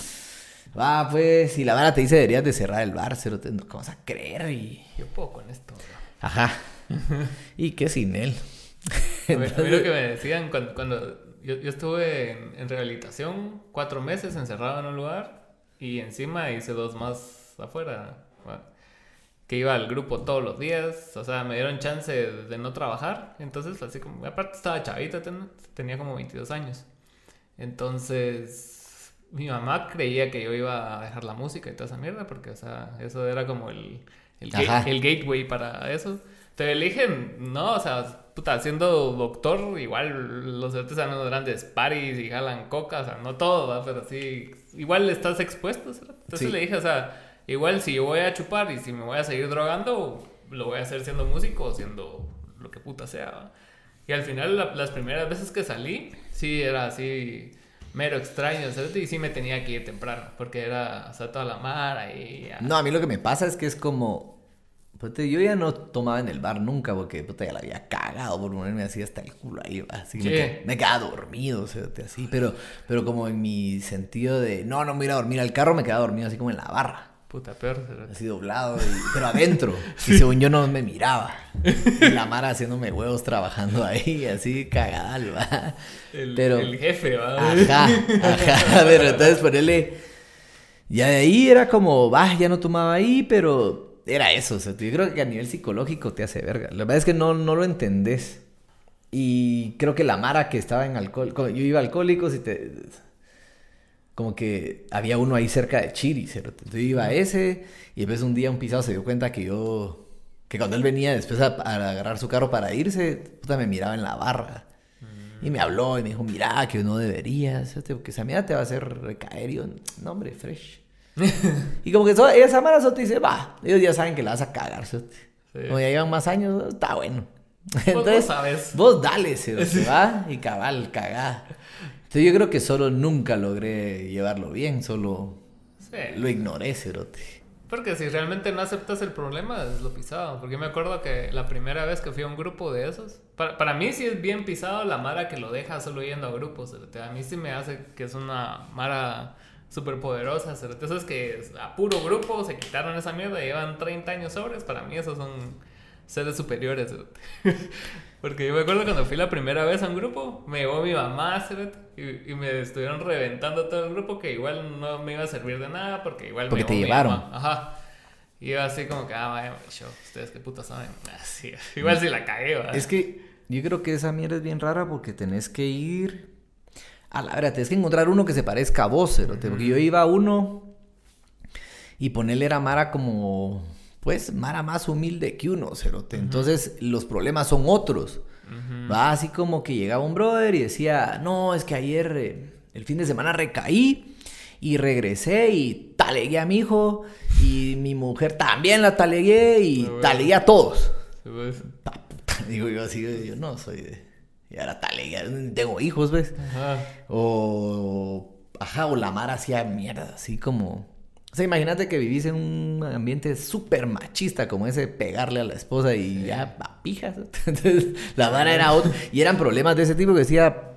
Va, pues, y la vara te dice deberías de cerrar el bar. No, ¿Cómo vas a creer? Y... Yo puedo con esto. Ajá. ¿Y qué sin él? A mí, a mí lo que me decían cuando, cuando yo, yo estuve en, en rehabilitación cuatro meses encerrado en un lugar y encima hice dos más afuera. Que iba al grupo todos los días, o sea, me dieron chance de, de no trabajar. Entonces, así como, aparte estaba chavita, ten- tenía como 22 años. Entonces, mi mamá creía que yo iba a dejar la música y toda esa mierda, porque, o sea, eso era como el, el, gate- el gateway para eso. Te eligen, no, o sea, puta, siendo doctor, igual los unos grandes paris y jalan coca, o sea, no todo, ¿va? pero sí, igual estás expuesto. cerote. Entonces Sí. le dije, o sea, igual si yo voy a chupar y si me voy a seguir drogando, lo voy a hacer siendo músico o siendo lo que puta sea. ¿va? Y al final, la- las primeras veces que salí, sí era así mero extraño, cerote, y sí me tenía que ir temprano, porque era, o sea, toda la mara y ya. No, a mí lo que me pasa es que es como. puta, yo ya no tomaba en el bar nunca porque puta, ya la había cagado por ponerme así hasta el culo ahí. Así Sí. me, qued- me quedaba dormido, o sea, así. Pero, pero como en mi sentido de no, no me iba a dormir al carro, me quedaba dormido así como en la barra. Puta, peor. Así doblado, y- pero adentro. Y según yo no me miraba. Y la Mara haciéndome huevos trabajando ahí, así cagada, ¿va? El, Pero- el jefe, ¿va? Ajá, ajá, pero entonces ponerle. Ya de ahí era como, va, ya no tomaba ahí, pero era eso. O sea, yo creo que a nivel psicológico te hace verga. La verdad es que no, no lo entendés. Y creo que la Mara que estaba en alcohol, yo iba a alcohólicos y te. Como que había uno ahí cerca de Chiri, cerote. Entonces yo iba a ese y después un día un pisado se dio cuenta que yo. Que cuando él venía después a, a agarrar su carro para irse, puta, me miraba en la barra. Y me habló y me dijo, mira, que no deberías, cerote, porque esa mierda te va a hacer recaer. Y yo, no, hombre, fresh. y como que so- esa mara solo te dice, va, ellos ya saben que la vas a cagar, cerote. Sí. Como ya llevan más años, está bueno. Vos no sabes. Vos dale, cerote, va, y cabal, cagá. Entonces yo creo que solo nunca logré llevarlo bien, solo Sí. lo ignoré, cerote. Porque si realmente no aceptas el problema, es lo pisado. Porque yo me acuerdo que la primera vez que fui a un grupo de esos, para, para mí sí es bien pisado la mara que lo deja solo yendo a grupos. cerote. A mí sí me hace que es una mara súper poderosa. cerote. Esos que a puro grupo se quitaron esa mierda y llevan 30 años sobres. Para mí esos son seres superiores. Porque yo me acuerdo cuando fui la primera vez a un grupo, me llevó mi mamá y, y me estuvieron reventando todo el grupo que igual no me iba a servir de nada porque igual Porque me te llevó mi llevaron. mamá. Ajá. Y yo así como que, ah, vaya, show, ustedes qué putas saben. Así, igual si la cagué, ¿va? Es que yo creo que esa mierda es bien rara porque tenés que ir... A la verdad, tenés que encontrar uno que se parezca a vos, cerote, Porque yo iba a uno y ponerle era Mara como... Pues Mara más humilde que uno, cerote. Entonces los problemas son otros. Va así como que llegaba un brother y decía, no, es que ayer, eh, el fin de semana recaí y regresé y talegué a mi hijo y mi mujer también la talegué y Ah, bueno. talegué a todos. Digo yo así, yo no soy de... Y ahora talegué, no tengo hijos, ¿ves? Ajá. O... Ajá, o la mar hacía mierda, así como... O sea, imagínate que vivís en un ambiente súper machista como ese, pegarle a la esposa y ya a pijas. Entonces, la vara era otra. Y eran problemas de ese tipo que decía,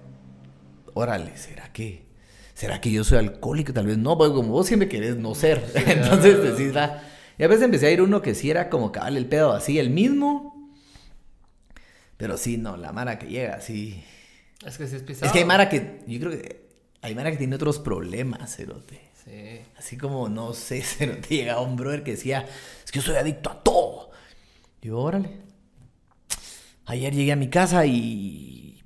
órale, ¿será que... ¿Será que yo soy alcohólico? Tal vez no, porque como vos siempre querés no ser. Entonces decís, va. Y a veces empecé a ir uno que sí era como cabal el pedo así, el mismo. Pero sí, no, la Mara que llega, así. Es que sí es pisado. Es que hay Mara que, yo creo que hay Mara que tiene otros problemas, Cerote. Sí. Así como, no sé, Cerote, llegaba un brother que decía, es que yo soy adicto a todo. Y yo, órale. Ayer llegué a mi casa y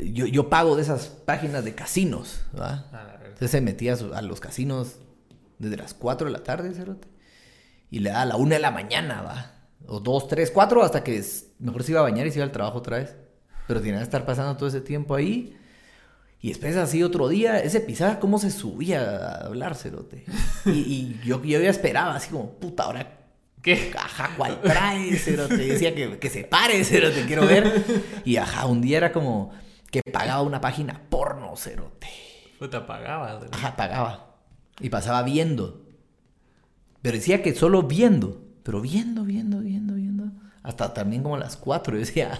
yo, yo pago de esas páginas de casinos, ¿va? A la verga. Entonces se metía a, los casinos desde las 4 de la tarde, Cerote. Y le da a la 1 de la mañana, va. O 2, 3, 4, hasta que mejor se iba a bañar y se iba al trabajo otra vez. Pero tenía que estar pasando todo ese tiempo ahí. Y después así otro día, ese pisaba cómo se subía a hablar, Cerote. Y, y yo, yo ya esperaba, así como, puta, ahora ¿Qué? Ajá, ¿cuál trae, Cerote? Decía que, que se pare, Cerote, quiero ver. Y ajá, un día era como que pagaba una página porno, Cerote. Puta. ¿verdad? Ajá, pagaba. Y pasaba viendo. Pero decía que solo viendo. Pero viendo, viendo, viendo, viendo. Hasta también como a las 4. Yo decía,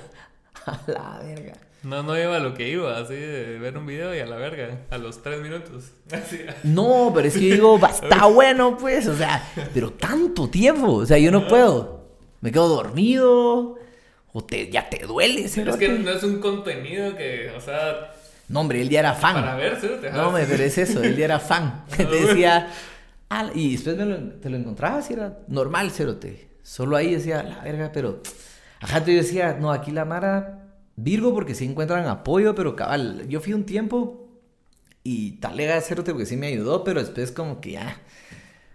a la verga. No, no iba a lo que iba, así de ver un video y a la verga, a los tres minutos. Así. No, pero es que yo digo, "Va, está bueno, pues. O sea, pero tanto tiempo. O sea, yo no puedo. Me quedo dormido. O te, ya te duele, Pero es que no es un contenido que, o sea, No, hombre, él ya era fan. para ver, ¿sí? Te No, me pero es eso, él ya era fan. Te decía, "Ah", y después me lo- te lo encontrabas y era normal, cerote. Solo ahí decía, la verga, pero. Ajá, yo decía, no, aquí la Mara, Virgo, porque sí encuentran apoyo, pero cabal, yo fui un tiempo y talega cerote porque sí me ayudó, pero después como que ya.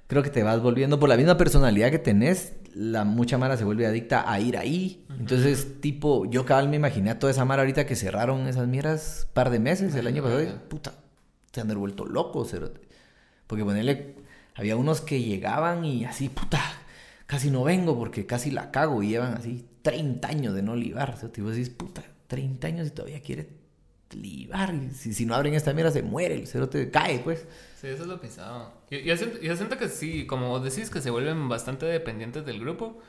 Creo que te vas volviendo por la misma personalidad que tenés, la mucha Mara se vuelve adicta a ir ahí. Entonces, tipo, yo cabal me imaginé a toda esa Mara ahorita que cerraron esas mierdas par de meses el año pasado. y, puta, se han vuelto locos, cerote. Porque ponerle, había unos que llegaban y así, puta, casi no vengo porque casi la cago y llevan así 30 años de no libar. cerote. Y vos decís, puta, 30 años y todavía quiere libar. Si, si no abren esta mierda se muere, el cerote cae, pues. Sí, eso es lo pisado. Yo, yo, siento, que sí, como vos decís, que se vuelven bastante dependientes del grupo.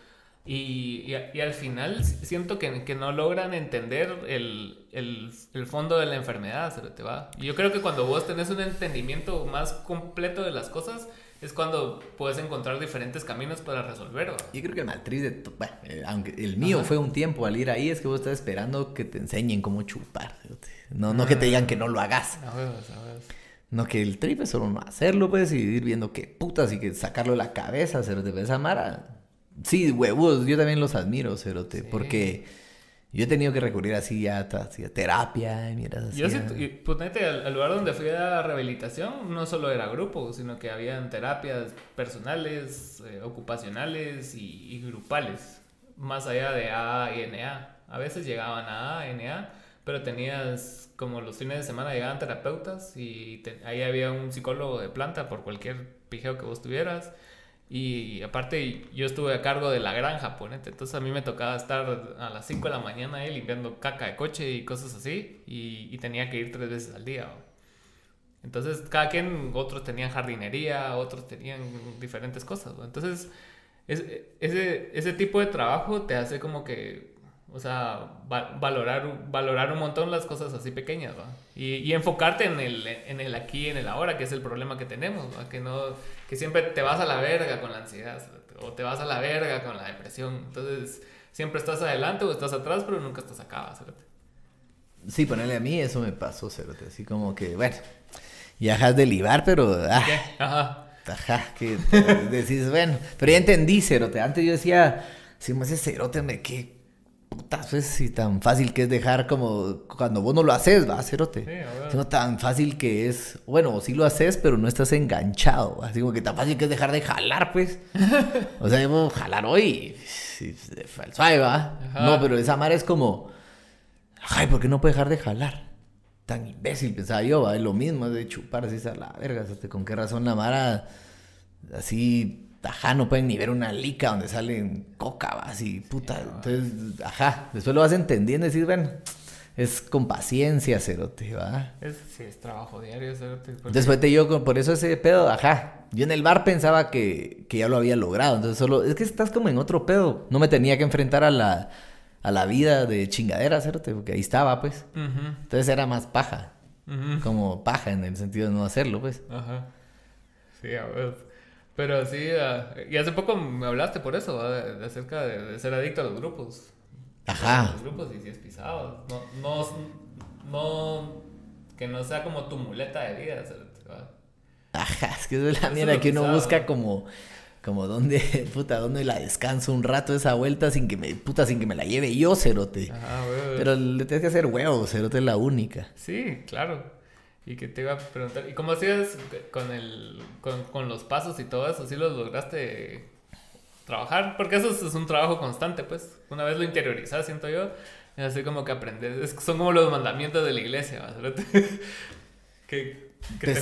Y, al final si- siento que, no logran entender el fondo de la enfermedad, se te va. Y yo creo que cuando vos tenés un entendimiento más completo de las cosas, es cuando puedes encontrar diferentes caminos para resolverlo. Yo creo que el matriz de... Bueno, eh, aunque el mío fue un tiempo al ir ahí, es que vos estás esperando que te enseñen cómo chupar. No, no que te digan que no lo hagas. No que el trip es solo no hacerlo, pues, y ir viendo qué putas y que sacarlo de la cabeza, cerote. Esa mara... Sí, huevos, yo también los admiro, cerote, porque yo he tenido que recurrir así a, terapia y así. Yo sí, pues, al, lugar donde fui a rehabilitación no solo era grupo, sino que habían terapias personales, eh, ocupacionales y, grupales, más allá de A y NA. A veces llegaban a A, NA, pero tenías como los fines de semana llegaban terapeutas y ahí había un psicólogo de planta por cualquier pijeo que vos tuvieras y aparte yo estuve a cargo de la granja, ponete. Entonces a mí me tocaba estar a las 5 de la mañana ahí limpiando caca de coche y cosas así. Y, tenía que ir tres veces al día. Entonces cada quien, otros tenían jardinería, otros tenían diferentes cosas. Entonces ese, ese tipo de trabajo te hace como que o sea, valorar, valorar un montón las cosas así pequeñas, ¿va? Y, y, enfocarte en el, en el aquí, en el ahora, que es el problema que tenemos, ¿va? Que, no, que siempre te vas a la verga con la ansiedad, o te vas a la verga con la depresión. Entonces, siempre estás adelante o estás atrás, pero nunca estás acá, ¿cierto? Sí, ponerle a mí eso me pasó, Cerote. Así como que, bueno, ya dejas de libar, pero... Ah, Ajá. Ajá, que decís, bueno, pero ya entendí, Cerote. Antes yo decía, si me hace Cerote, me qué puta, pues si tan fácil que es dejar como cuando vos no lo haces, va, cerote. Sí, no tan fácil que es, bueno, sí lo haces, pero no estás enganchado, así como que tan fácil que es dejar de jalar, pues. o sea, debo jalar hoy, suave, va. No, pero esa madre es como, ay, ¿por qué no puede dejar de jalar? Tan imbécil, pensaba yo, va, es lo mismo, es de chupar así a la verga, ¿con qué razón la Mara así ajá, no pueden ni ver una lica donde salen coca, así, puta. Entonces, ajá, después lo vas entendiendo y decir, bueno, es con paciencia, cerote, ¿va? Es, sí, es trabajo diario, cerote. Después te yo, por eso ese pedo, ajá. Yo en el bar pensaba que, que, ya lo había logrado, entonces solo, es que estás como en otro pedo. No me tenía que enfrentar a la, a la vida de chingadera, cerote, porque ahí estaba, pues. Entonces era más paja. Como paja en el sentido de no hacerlo, pues. Ajá. Sí, a ver. Pero sí, ah, y hace poco me hablaste por eso, de, acerca de, ser adicto a los grupos. Ajá. A los grupos y si es pisado. No, no, no, que no sea como tu muleta de vida. Ajá, es que es la mierda que uno busca como, como donde, puta, donde la descanso un rato esa vuelta sin que me, puta, sin que me la lleve yo, cerote. Ajá, Pero le tienes que hacer huevo, cerote es la única. Sí, claro. Y que te iba a preguntar, ¿y cómo hacías con, el, con, los pasos y todo eso? ¿Sí los lograste trabajar? Porque eso es, un trabajo constante, pues. Una vez lo interiorizas, siento yo, es así como que aprendes. son como los mandamientos de la iglesia, ¿verdad? que que,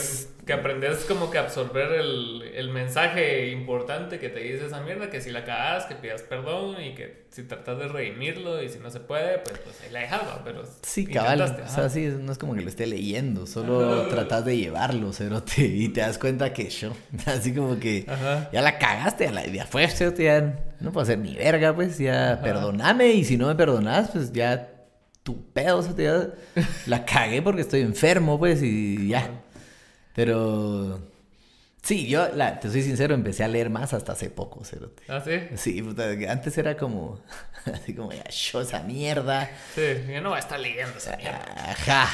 que, aprendes como que absorber el, el, mensaje importante que te dice esa mierda, que si la cagas, que pidas perdón y que si tratas de redimirlo y si no se puede, pues, pues ahí la dejas, pero... Sí, cabal, o sea, sí, no es como que lo esté leyendo, solo tratas de llevarlo, cerote, y te das cuenta que yo, así como que ya la cagaste, ya, la, ya fue, cerote, ya no puedo hacer ni verga, pues, ya perdoname y si no me perdonas, pues ya tu pedo, cerote, ya la cagué porque estoy enfermo, pues, y ya. Pero sí, yo la, te soy sincero, empecé a leer más hasta hace poco, Cerote. ¿Ah, sí? Sí, antes era como, así como, ya, yo esa mierda. Sí, yo no voy a estar leyendo esa mierda. Ajá.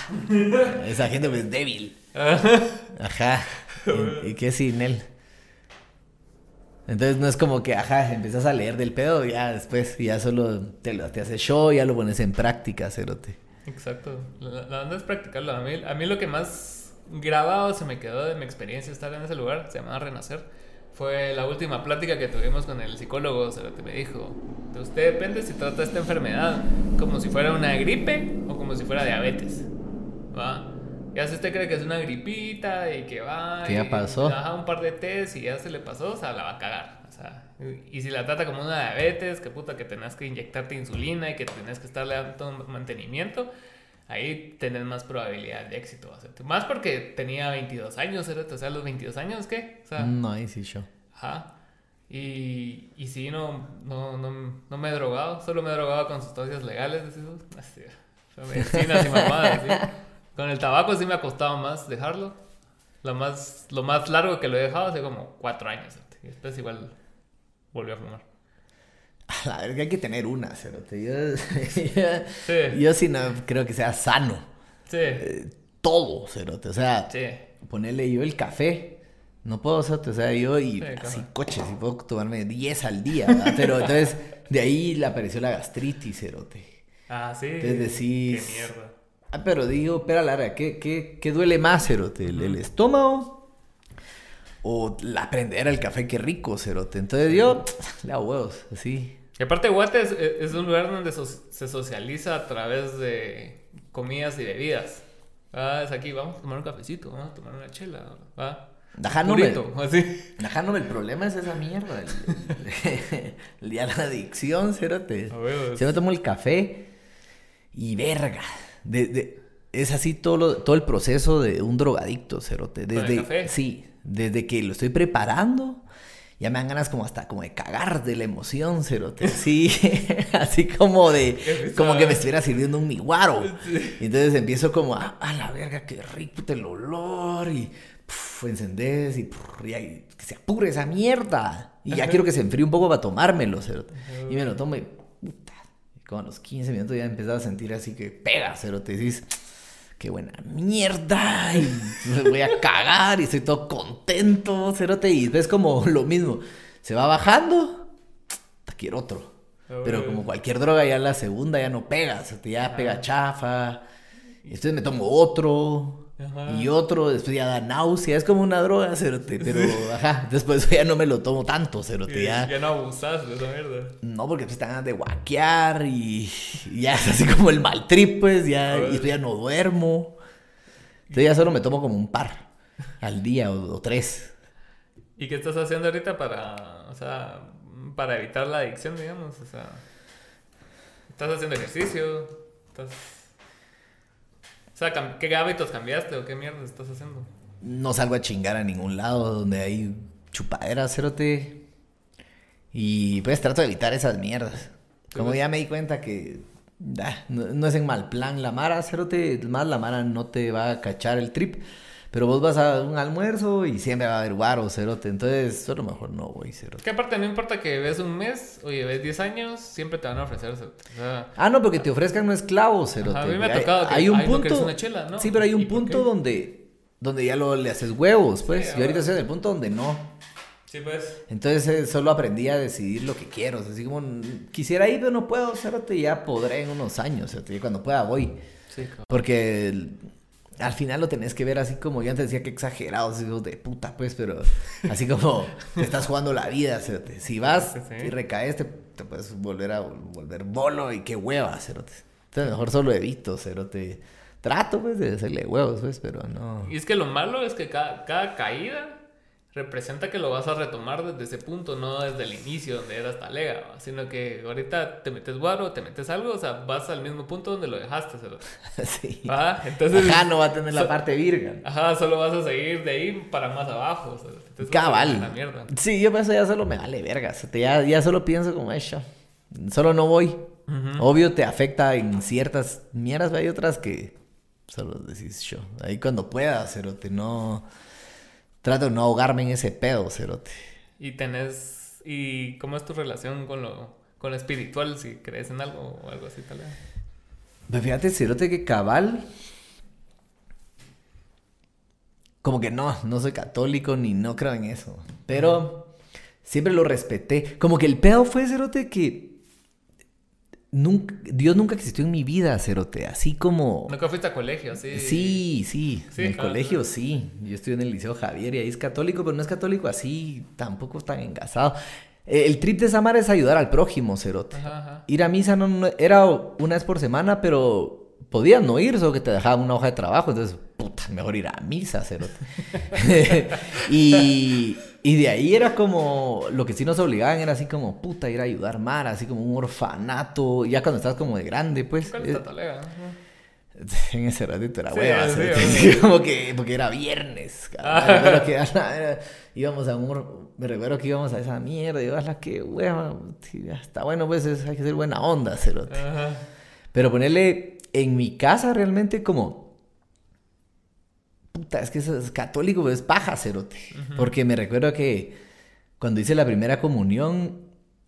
esa gente pues débil. Ajá. ¿Y, ¿Y qué sin él? Entonces no es como que, ajá, empiezas a leer del pedo, ya después ya solo te, lo, te haces show, ya lo pones en práctica, cerote. Exacto. La, la onda es practicarlo. A mí, a mí lo que más grabado se me quedó de mi experiencia estar en ese lugar, se llama Renacer. Fue la última plática que tuvimos con el psicólogo, se me dijo, de usted depende si trata esta enfermedad como si fuera una gripe o como si fuera diabetes. ¿Va? Ya si usted cree que es una gripita y que va... ¿Qué ya pasó? Baja un par de test y ya se le pasó, o sea, la va a cagar. O sea, y si la trata como una diabetes, que puta que tenés que inyectarte insulina y que tenés que estarle dando mantenimiento, ahí tenés más probabilidad de éxito. Más porque tenía 22 años, o sea, los 22 años, ¿qué? O sea, no, ahí sí yo. Ajá. Y, y sí, no, no, no, no, me he drogado, solo me he drogado con sustancias legales, Así, medicinas y mamadas, Con el tabaco sí me ha costado más dejarlo. Lo más, lo más largo que lo he dejado hace como cuatro años. Y después igual volvió a fumar. A la verga hay que tener una, cerote. Yo, sí. yo sí no creo que sea sano. Sí. Eh, todo, cerote. O sea, Sí. ponerle yo el café. No puedo, cerote. O sea, yo y Sí, así claro. coches, y puedo tomarme 10 al día. ¿verdad? Pero entonces, de ahí le apareció la gastritis, cerote. Ah, sí. Entonces decís- Qué mierda. Ah, pero digo, espera, Lara, ¿qué, qué, qué duele más, cerote? ¿El, el estómago? O la prendera el café, qué rico, cerote. Entonces yo, le hago huevos, así. Y aparte, Guate es, es un lugar donde so- se socializa a través de comidas y bebidas. Ah, es aquí, vamos a tomar un cafecito, vamos a tomar una chela. Va. Ajá, no me- así. Ajá, no, el problema es esa mierda. El, la adicción, cerote. Se me tomo el café y verga. De, de- es así todo, lo- todo el proceso de un drogadicto, cerote. ¿Con el Desde, café? Sí, desde que lo estoy preparando, ya me dan ganas como hasta como de cagar de la emoción, cerote. Sí, así como de, como que me estuviera sirviendo un miguaro. Y entonces empiezo como, a, a la verga, qué rico el olor y puf, encendés y, puf, y ahí, que se apure esa mierda. Y ya quiero que se enfríe un poco para tomármelo, cerote. Y me lo tomo y puta. Como a los 15 minutos ya empezaba a sentir así que pega, cerote. Y dices, qué buena mierda. Y me voy a cagar y estoy todo contento, cerote. Y ves como lo mismo. Se va bajando, te quiero otro. Pero como cualquier droga, ya la segunda ya no pega, o sea, ya pega chafa. Y después me tomo otro. Ajá. Y otro, después ya da náusea. Es como una droga, cerote. Pero, ajá, después ya no me lo tomo tanto, cerote. Y Ya, ya no abusas de esa mierda. no, porque pues te ganas de guaquear y, y ya es así como el mal trip, pues. Ya, y después ya no duermo. Entonces ya solo me tomo como un par al día o, o tres. ¿Y qué estás haciendo ahorita para, o sea, para evitar la adicción, digamos? O sea, ¿estás haciendo ejercicio? ¿Estás... O sea, ¿qué hábitos cambiaste o qué mierda estás haciendo? No salgo a chingar a ningún lado donde hay chupadera, cerote. Y pues trato de evitar esas mierdas. Como ya me di cuenta que ah, no, no es en mal plan la mara, cerote. Más la mara no te va a cachar el trip. Pero vos vas a un almuerzo y siempre va a haber guaro, cerote. Entonces, solo mejor no voy, cerote. Que aparte no importa que ves un mes o lleves 10 años, siempre te van a ofrecer. O sea, Ah, no, porque te ofrezcan no esclavo, cerote. Ajá, a mí me ha Hay- tocado que, hay un "Ay, ¿no punto. una chela?", ¿no? Sí, pero hay un ¿Y por punto donde, donde ya lo, le haces huevos, pues. Sí, Yo ahorita estoy en el punto donde no. sí, pues. Entonces eh, solo aprendí a decidir lo que quiero. O sea, así como quisiera ir, pero no puedo, cerote, ya podré en unos años, cerote, cuando pueda voy. Sí. Porque al final lo tenés que ver así como yo antes decía que exagerados, hijos de puta, pues, pero así como te estás jugando la vida, cerote. Si vas y recaes, te, te puedes volver a volver bolo y qué hueva, cerote. Entonces mejor solo evito, cerote. Trato, pues, de hacerle huevos, pues, pero no. Y es que lo malo es que cada, cada caída representa que lo vas a retomar desde ese punto, no desde el inicio donde eras talega, ¿va? sino que ahorita te metes guaro, te metes algo, o sea, vas al mismo punto donde lo dejaste, ¿sí? sí. ¿va? Entonces, Ajá, no va a tener la parte virga. ajá, solo vas a seguir de ahí para más abajo, o sea, entonces, Cabal. La mierda. Sí, yo por eso ya solo me vale verga. o sea, te- Ya, ya solo pienso como eso. Solo no voy. Obvio te afecta en ciertas mierdas, pero hay otras que solo decís yo. Ahí cuando pueda, cerote, no... Trato de no ahogarme en ese pedo, cerote. Y tenés, y cómo es tu relación con lo, con lo espiritual, si crees en algo o algo así, tal vez. Pues fíjate, cerote, que cabal... Como que no, no soy católico ni no creo en eso. Pero siempre lo respeté. Como que el pedo fue, cerote, que... Nunca, Dios nunca existió en mi vida, cerote. Así como... Nunca fuiste a colegio, sí. Sí, sí, Sí, en el claro. colegio sí. Yo estoy en el Liceo Javier y ahí es católico, pero no es católico así, tampoco es tan engasado. Eh, El trip de Samara es ayudar al prójimo, cerote. Ajá, ajá. Ir a misa no, no- era una vez por semana, pero podías no ir, solo que te dejaban una hoja de trabajo, entonces, puta, mejor ir a misa, cerote. y, y de ahí era como, lo que sí nos obligaban era así como, puta, ir a ayudar Mara, así como un orfanato, ya cuando estás como de grande, pues. ¿Cuál eh, es? Ajá. en ese ratito era Sí, hueva, sí, obvio. como que porque era viernes, cabrón. Que era- íbamos a un, me recuerdo que íbamos a esa mierda y la que hueva, sí, está bueno pues es- hay que ser buena onda, cerote. Ajá. Pero ponerle en mi casa realmente como puta, es que eso es católico, pero es paja, cerote. Porque me recuerdo que cuando hice la primera comunión,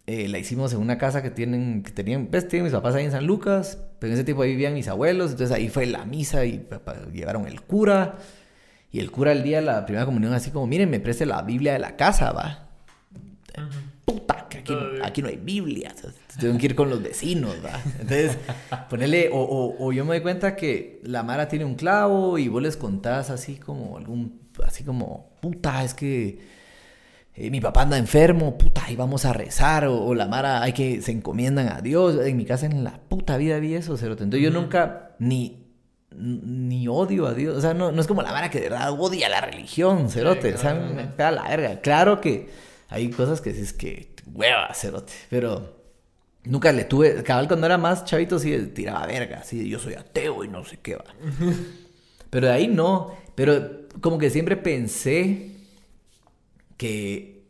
eh, la hicimos en una casa que tienen, que tenían, ves, tienen mis papás ahí en San Lucas, pero en ese tiempo ahí vivían mis abuelos, entonces ahí fue la misa y papá, llevaron el cura. Y el cura el día de la primera comunión así como, miren, me preste la Biblia de la casa, va. Puta, que aquí, no, aquí no hay Biblia. Tengo que ir con los vecinos, va. Entonces, ponerle, o, o, o, yo me doy cuenta que la Mara tiene un clavo y vos les contás así como algún, así como, puta, es que eh, mi papá anda enfermo, puta, ahí vamos a rezar, o, o, la Mara hay que se encomiendan a Dios. En mi casa en la puta vida vi eso, cerote. Entonces yo nunca ni ni odio a Dios. O sea, no, no es como la Mara que de verdad odia la religión, cerote. Sí, o sea, me pega la verga. Claro que hay cosas que dices que hueva, cerote. Pero nunca le tuve. Cabal, cuando era más chavito, sí tiraba verga. Así yo soy ateo y no sé qué va. Pero de ahí no. Pero como que siempre pensé que,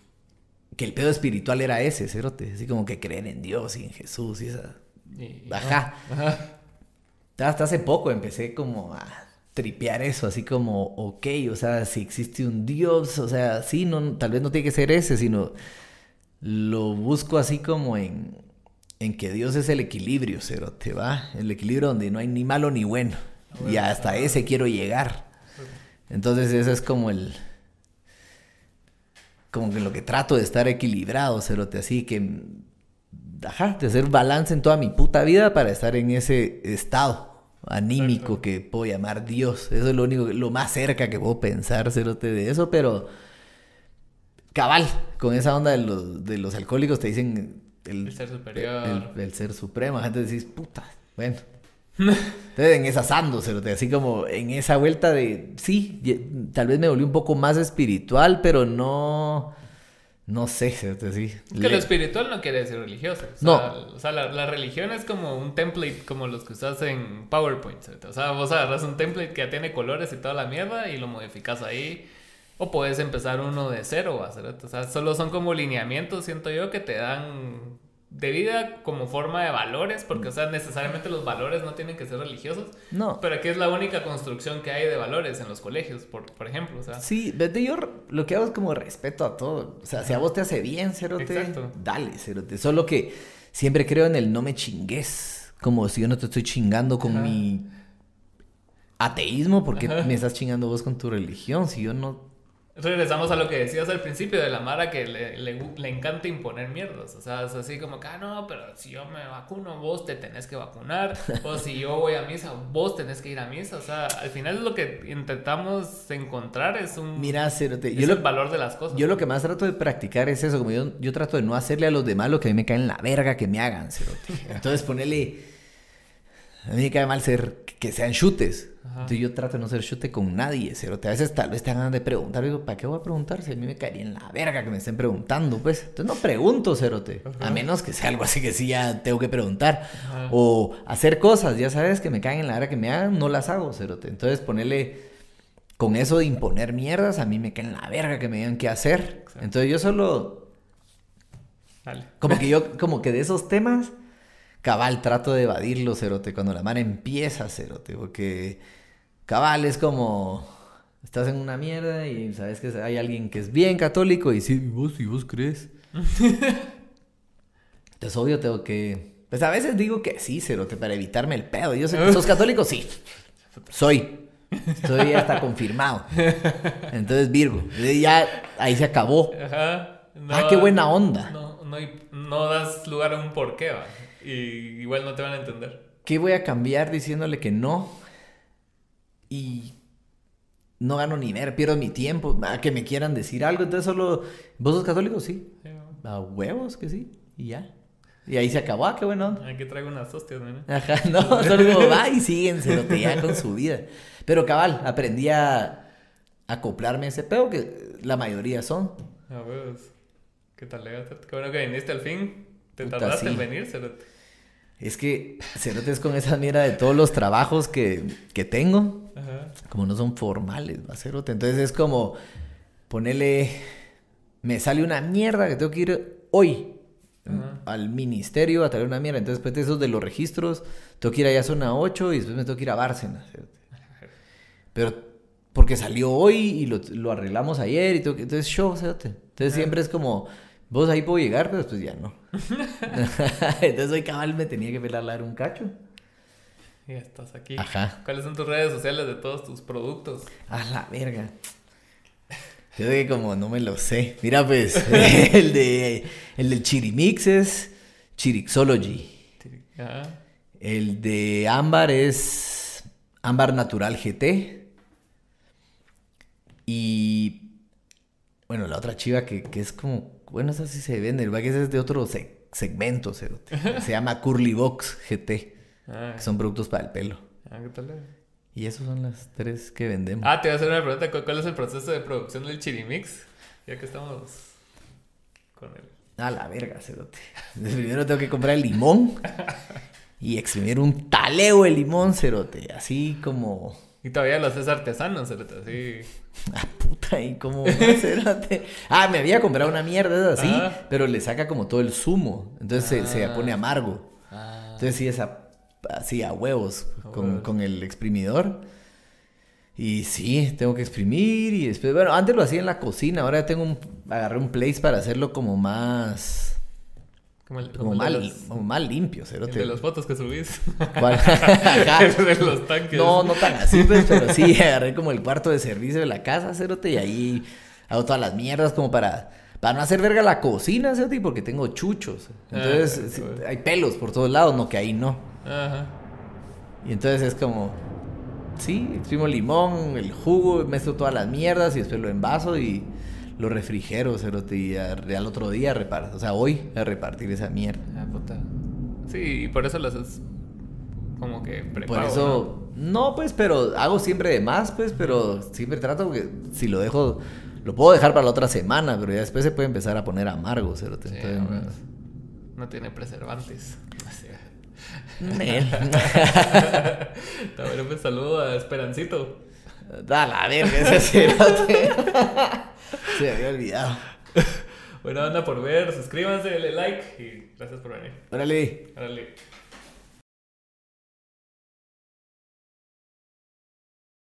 que el pedo espiritual era ese, cerote. Así como que creer en Dios y en Jesús y esa. Ajá. Ajá. Hasta hace poco empecé como a tripear eso, así como, ok, o sea, si existe un Dios, o sea, sí, no, tal vez no tiene que ser ese, sino lo busco así como en, en que Dios es el equilibrio, cero, te va, el equilibrio donde no hay ni malo ni bueno, bueno. Y hasta ah, ese quiero llegar. Entonces ese es como el, como que lo que trato de estar equilibrado, cerote, así que ajá, de hacer balance en toda mi puta vida para estar en ese estado anímico que puedo llamar Dios. Eso es lo único, lo más cerca que puedo pensar, cerote, de eso, pero cabal, con esa onda de los, de los alcohólicos te dicen el, el ser superior. El, el, ser supremo, gente decís, puta, bueno. Entonces en esa sando, cerote, así como en esa vuelta de, sí, tal vez me volví un poco más espiritual, pero no no sé, sí. Que lo espiritual no quiere decir religioso. O sea, no. O sea, la, la, religión es como un template como los que usas en PowerPoint. ¿cierto? O sea, vos agarras un template que ya tiene colores y toda la mierda y lo modificas ahí. O puedes empezar uno de cero, ¿cierto? O sea, solo son como lineamientos, siento yo, que te dan de vida como forma de valores, porque, o sea, necesariamente los valores no tienen que ser religiosos. No. Pero aquí es la única construcción que hay de valores en los colegios, por, por ejemplo, o sea. Sí, desde yo lo que hago es como respeto a todo. O sea, si a vos te hace bien, Cerote, Exacto. dale, Cerote. Solo que siempre creo en el no me chingues. Como si yo no te estoy chingando con Ajá. mi ateísmo, porque me estás chingando vos con tu religión. Si yo no Regresamos a lo que decías al principio de la Mara que le, le, le, encanta imponer mierdas. O sea, es así como que, ah, no, pero si yo me vacuno, vos te tenés que vacunar. o si yo voy a misa, vos tenés que ir a misa. O sea, al final lo que intentamos encontrar es un. Mira, Cerote, yo es lo, el valor de las cosas. Yo lo que más trato de practicar es eso. Como yo, yo trato de no hacerle a los demás lo que a mí me cae en la verga que me hagan, Cerote. Entonces, ponerle. A mí me cae mal ser que sean chutes. Entonces yo trato de no ser chute con nadie, cerote. A veces tal vez te hagan de preguntar. Digo, ¿para qué voy a preguntar? Si a mí me caería en la verga que me estén preguntando, pues. Entonces no pregunto, cerote. A menos que sea algo así que sí ya tengo que preguntar. Ajá. O hacer cosas, ya sabes, que me caen en la verga que me hagan, no las hago, cerote. Entonces ponerle... Con eso de imponer mierdas, a mí me cae en la verga que me digan qué hacer. Exacto. Entonces yo solo... Dale. Como que yo, como que de esos temas cabal trato de evadirlo, cerote, cuando la mano empieza, cerote, porque cabal es como estás en una mierda y sabes que hay alguien que es bien católico y sí, vos, y vos crees. Entonces, obvio, tengo que. Pues a veces digo que sí, cerote, para evitarme el pedo. Yo sé que sos católico, sí. Soy. Estoy hasta confirmado. Entonces, Virgo. Ya ahí se acabó. Ajá. No, ah, qué buena onda. No, no, no das lugar a un porqué, ¿va? Y igual no te van a entender. ¿Qué voy a cambiar diciéndole que no? Y no gano ni ver, pierdo mi tiempo, a que me quieran decir algo. Entonces solo, ¿vos sos católico? Sí. sí a huevos que sí. Y ya. Y ahí se acabó, ah, qué bueno. Aquí traigo unas hostias, ¿no? Ajá, no, solo como va y síguense lo que ya con su vida. Pero cabal, aprendí a acoplarme a ese pedo que la mayoría son. A huevos. ¿Qué tal, Qué bueno que viniste al fin. Te Puta, tardaste sí. en venir. Es que, cerote, es con esa mierda de todos los trabajos que, que tengo. Ajá. Como no son formales, va, cerote. Entonces es como ponerle. Me sale una mierda que tengo que ir hoy Ajá. al ministerio a traer una mierda. Entonces, después de esos de los registros, tengo que ir allá a zona 8 y después me tengo que ir a Bárcena. Cerote. Pero porque salió hoy y lo, lo arreglamos ayer y todo. Entonces, show, cerote. Entonces siempre es como, vos ahí puedo llegar, pero después ya no. Entonces hoy cabal me tenía que pelar un cacho. Y ya estás aquí. Ajá. ¿Cuáles son tus redes sociales de todos tus productos? A la verga. Yo de que como no me lo sé. Mira pues, el de el del Chirimix es Chirixology. Ajá. El de Ámbar es Ámbar Natural GT. Y bueno, la otra chiva que, que es como, bueno, esa sí se vende, el que es de otro se- segmento, cerote. se llama Curly Box GT, Ah, que son productos para el pelo. ah, ¿qué tal? Y esos son las tres que vendemos. Ah, te voy a hacer una pregunta. ¿Cuál es el proceso de producción del chirimix? Ya que estamos con él. A la verga, cerote. Primero tengo que comprar el limón y exprimir un taleo de limón, cerote. Así como. Y todavía lo haces artesano, cerote, así. Puta, ¿y cómo va? Ah, me había comprado una mierda así, Ajá. pero le saca como todo el zumo. Entonces se, se Ah. pone amargo. Ah. Entonces sí, es a- así a huevos A con, huevos. con el exprimidor. Y sí, tengo que exprimir y después, bueno, antes lo hacía en la cocina, ahora tengo un, agarré un place para hacerlo como más, Como el, como como los, como más limpio, cerote. de las fotos que subís. De los tanques. No, no tan así, pues, pero sí, agarré como el cuarto de servicio de la casa, cerote, y ahí hago todas las mierdas como para, para no hacer verga la cocina, cerote, porque tengo chuchos. Entonces, Ah, sí, bueno. hay pelos por todos lados, no que ahí no. Ajá. Y entonces es como, sí, exprimo limón, el jugo, mezclo todas las mierdas y después lo envaso y lo refrigero, cerote, y al al otro día reparto, o sea, hoy a repartir esa mierda. Ah, puta. Sí, y por eso lo haces como que prepago, Por eso, no, pues, pero hago siempre de más, pues, pero siempre trato que si lo dejo, lo puedo dejar para la otra semana, pero ya después se puede empezar a poner amargo, cerote. Sí, entonces, no, no tiene preservantes. Bueno, pues saludo a Esperancito. Da la verga ese cerote. Se había olvidado. Buena onda por ver, suscríbanse, denle like y gracias por venir. Órale. Órale.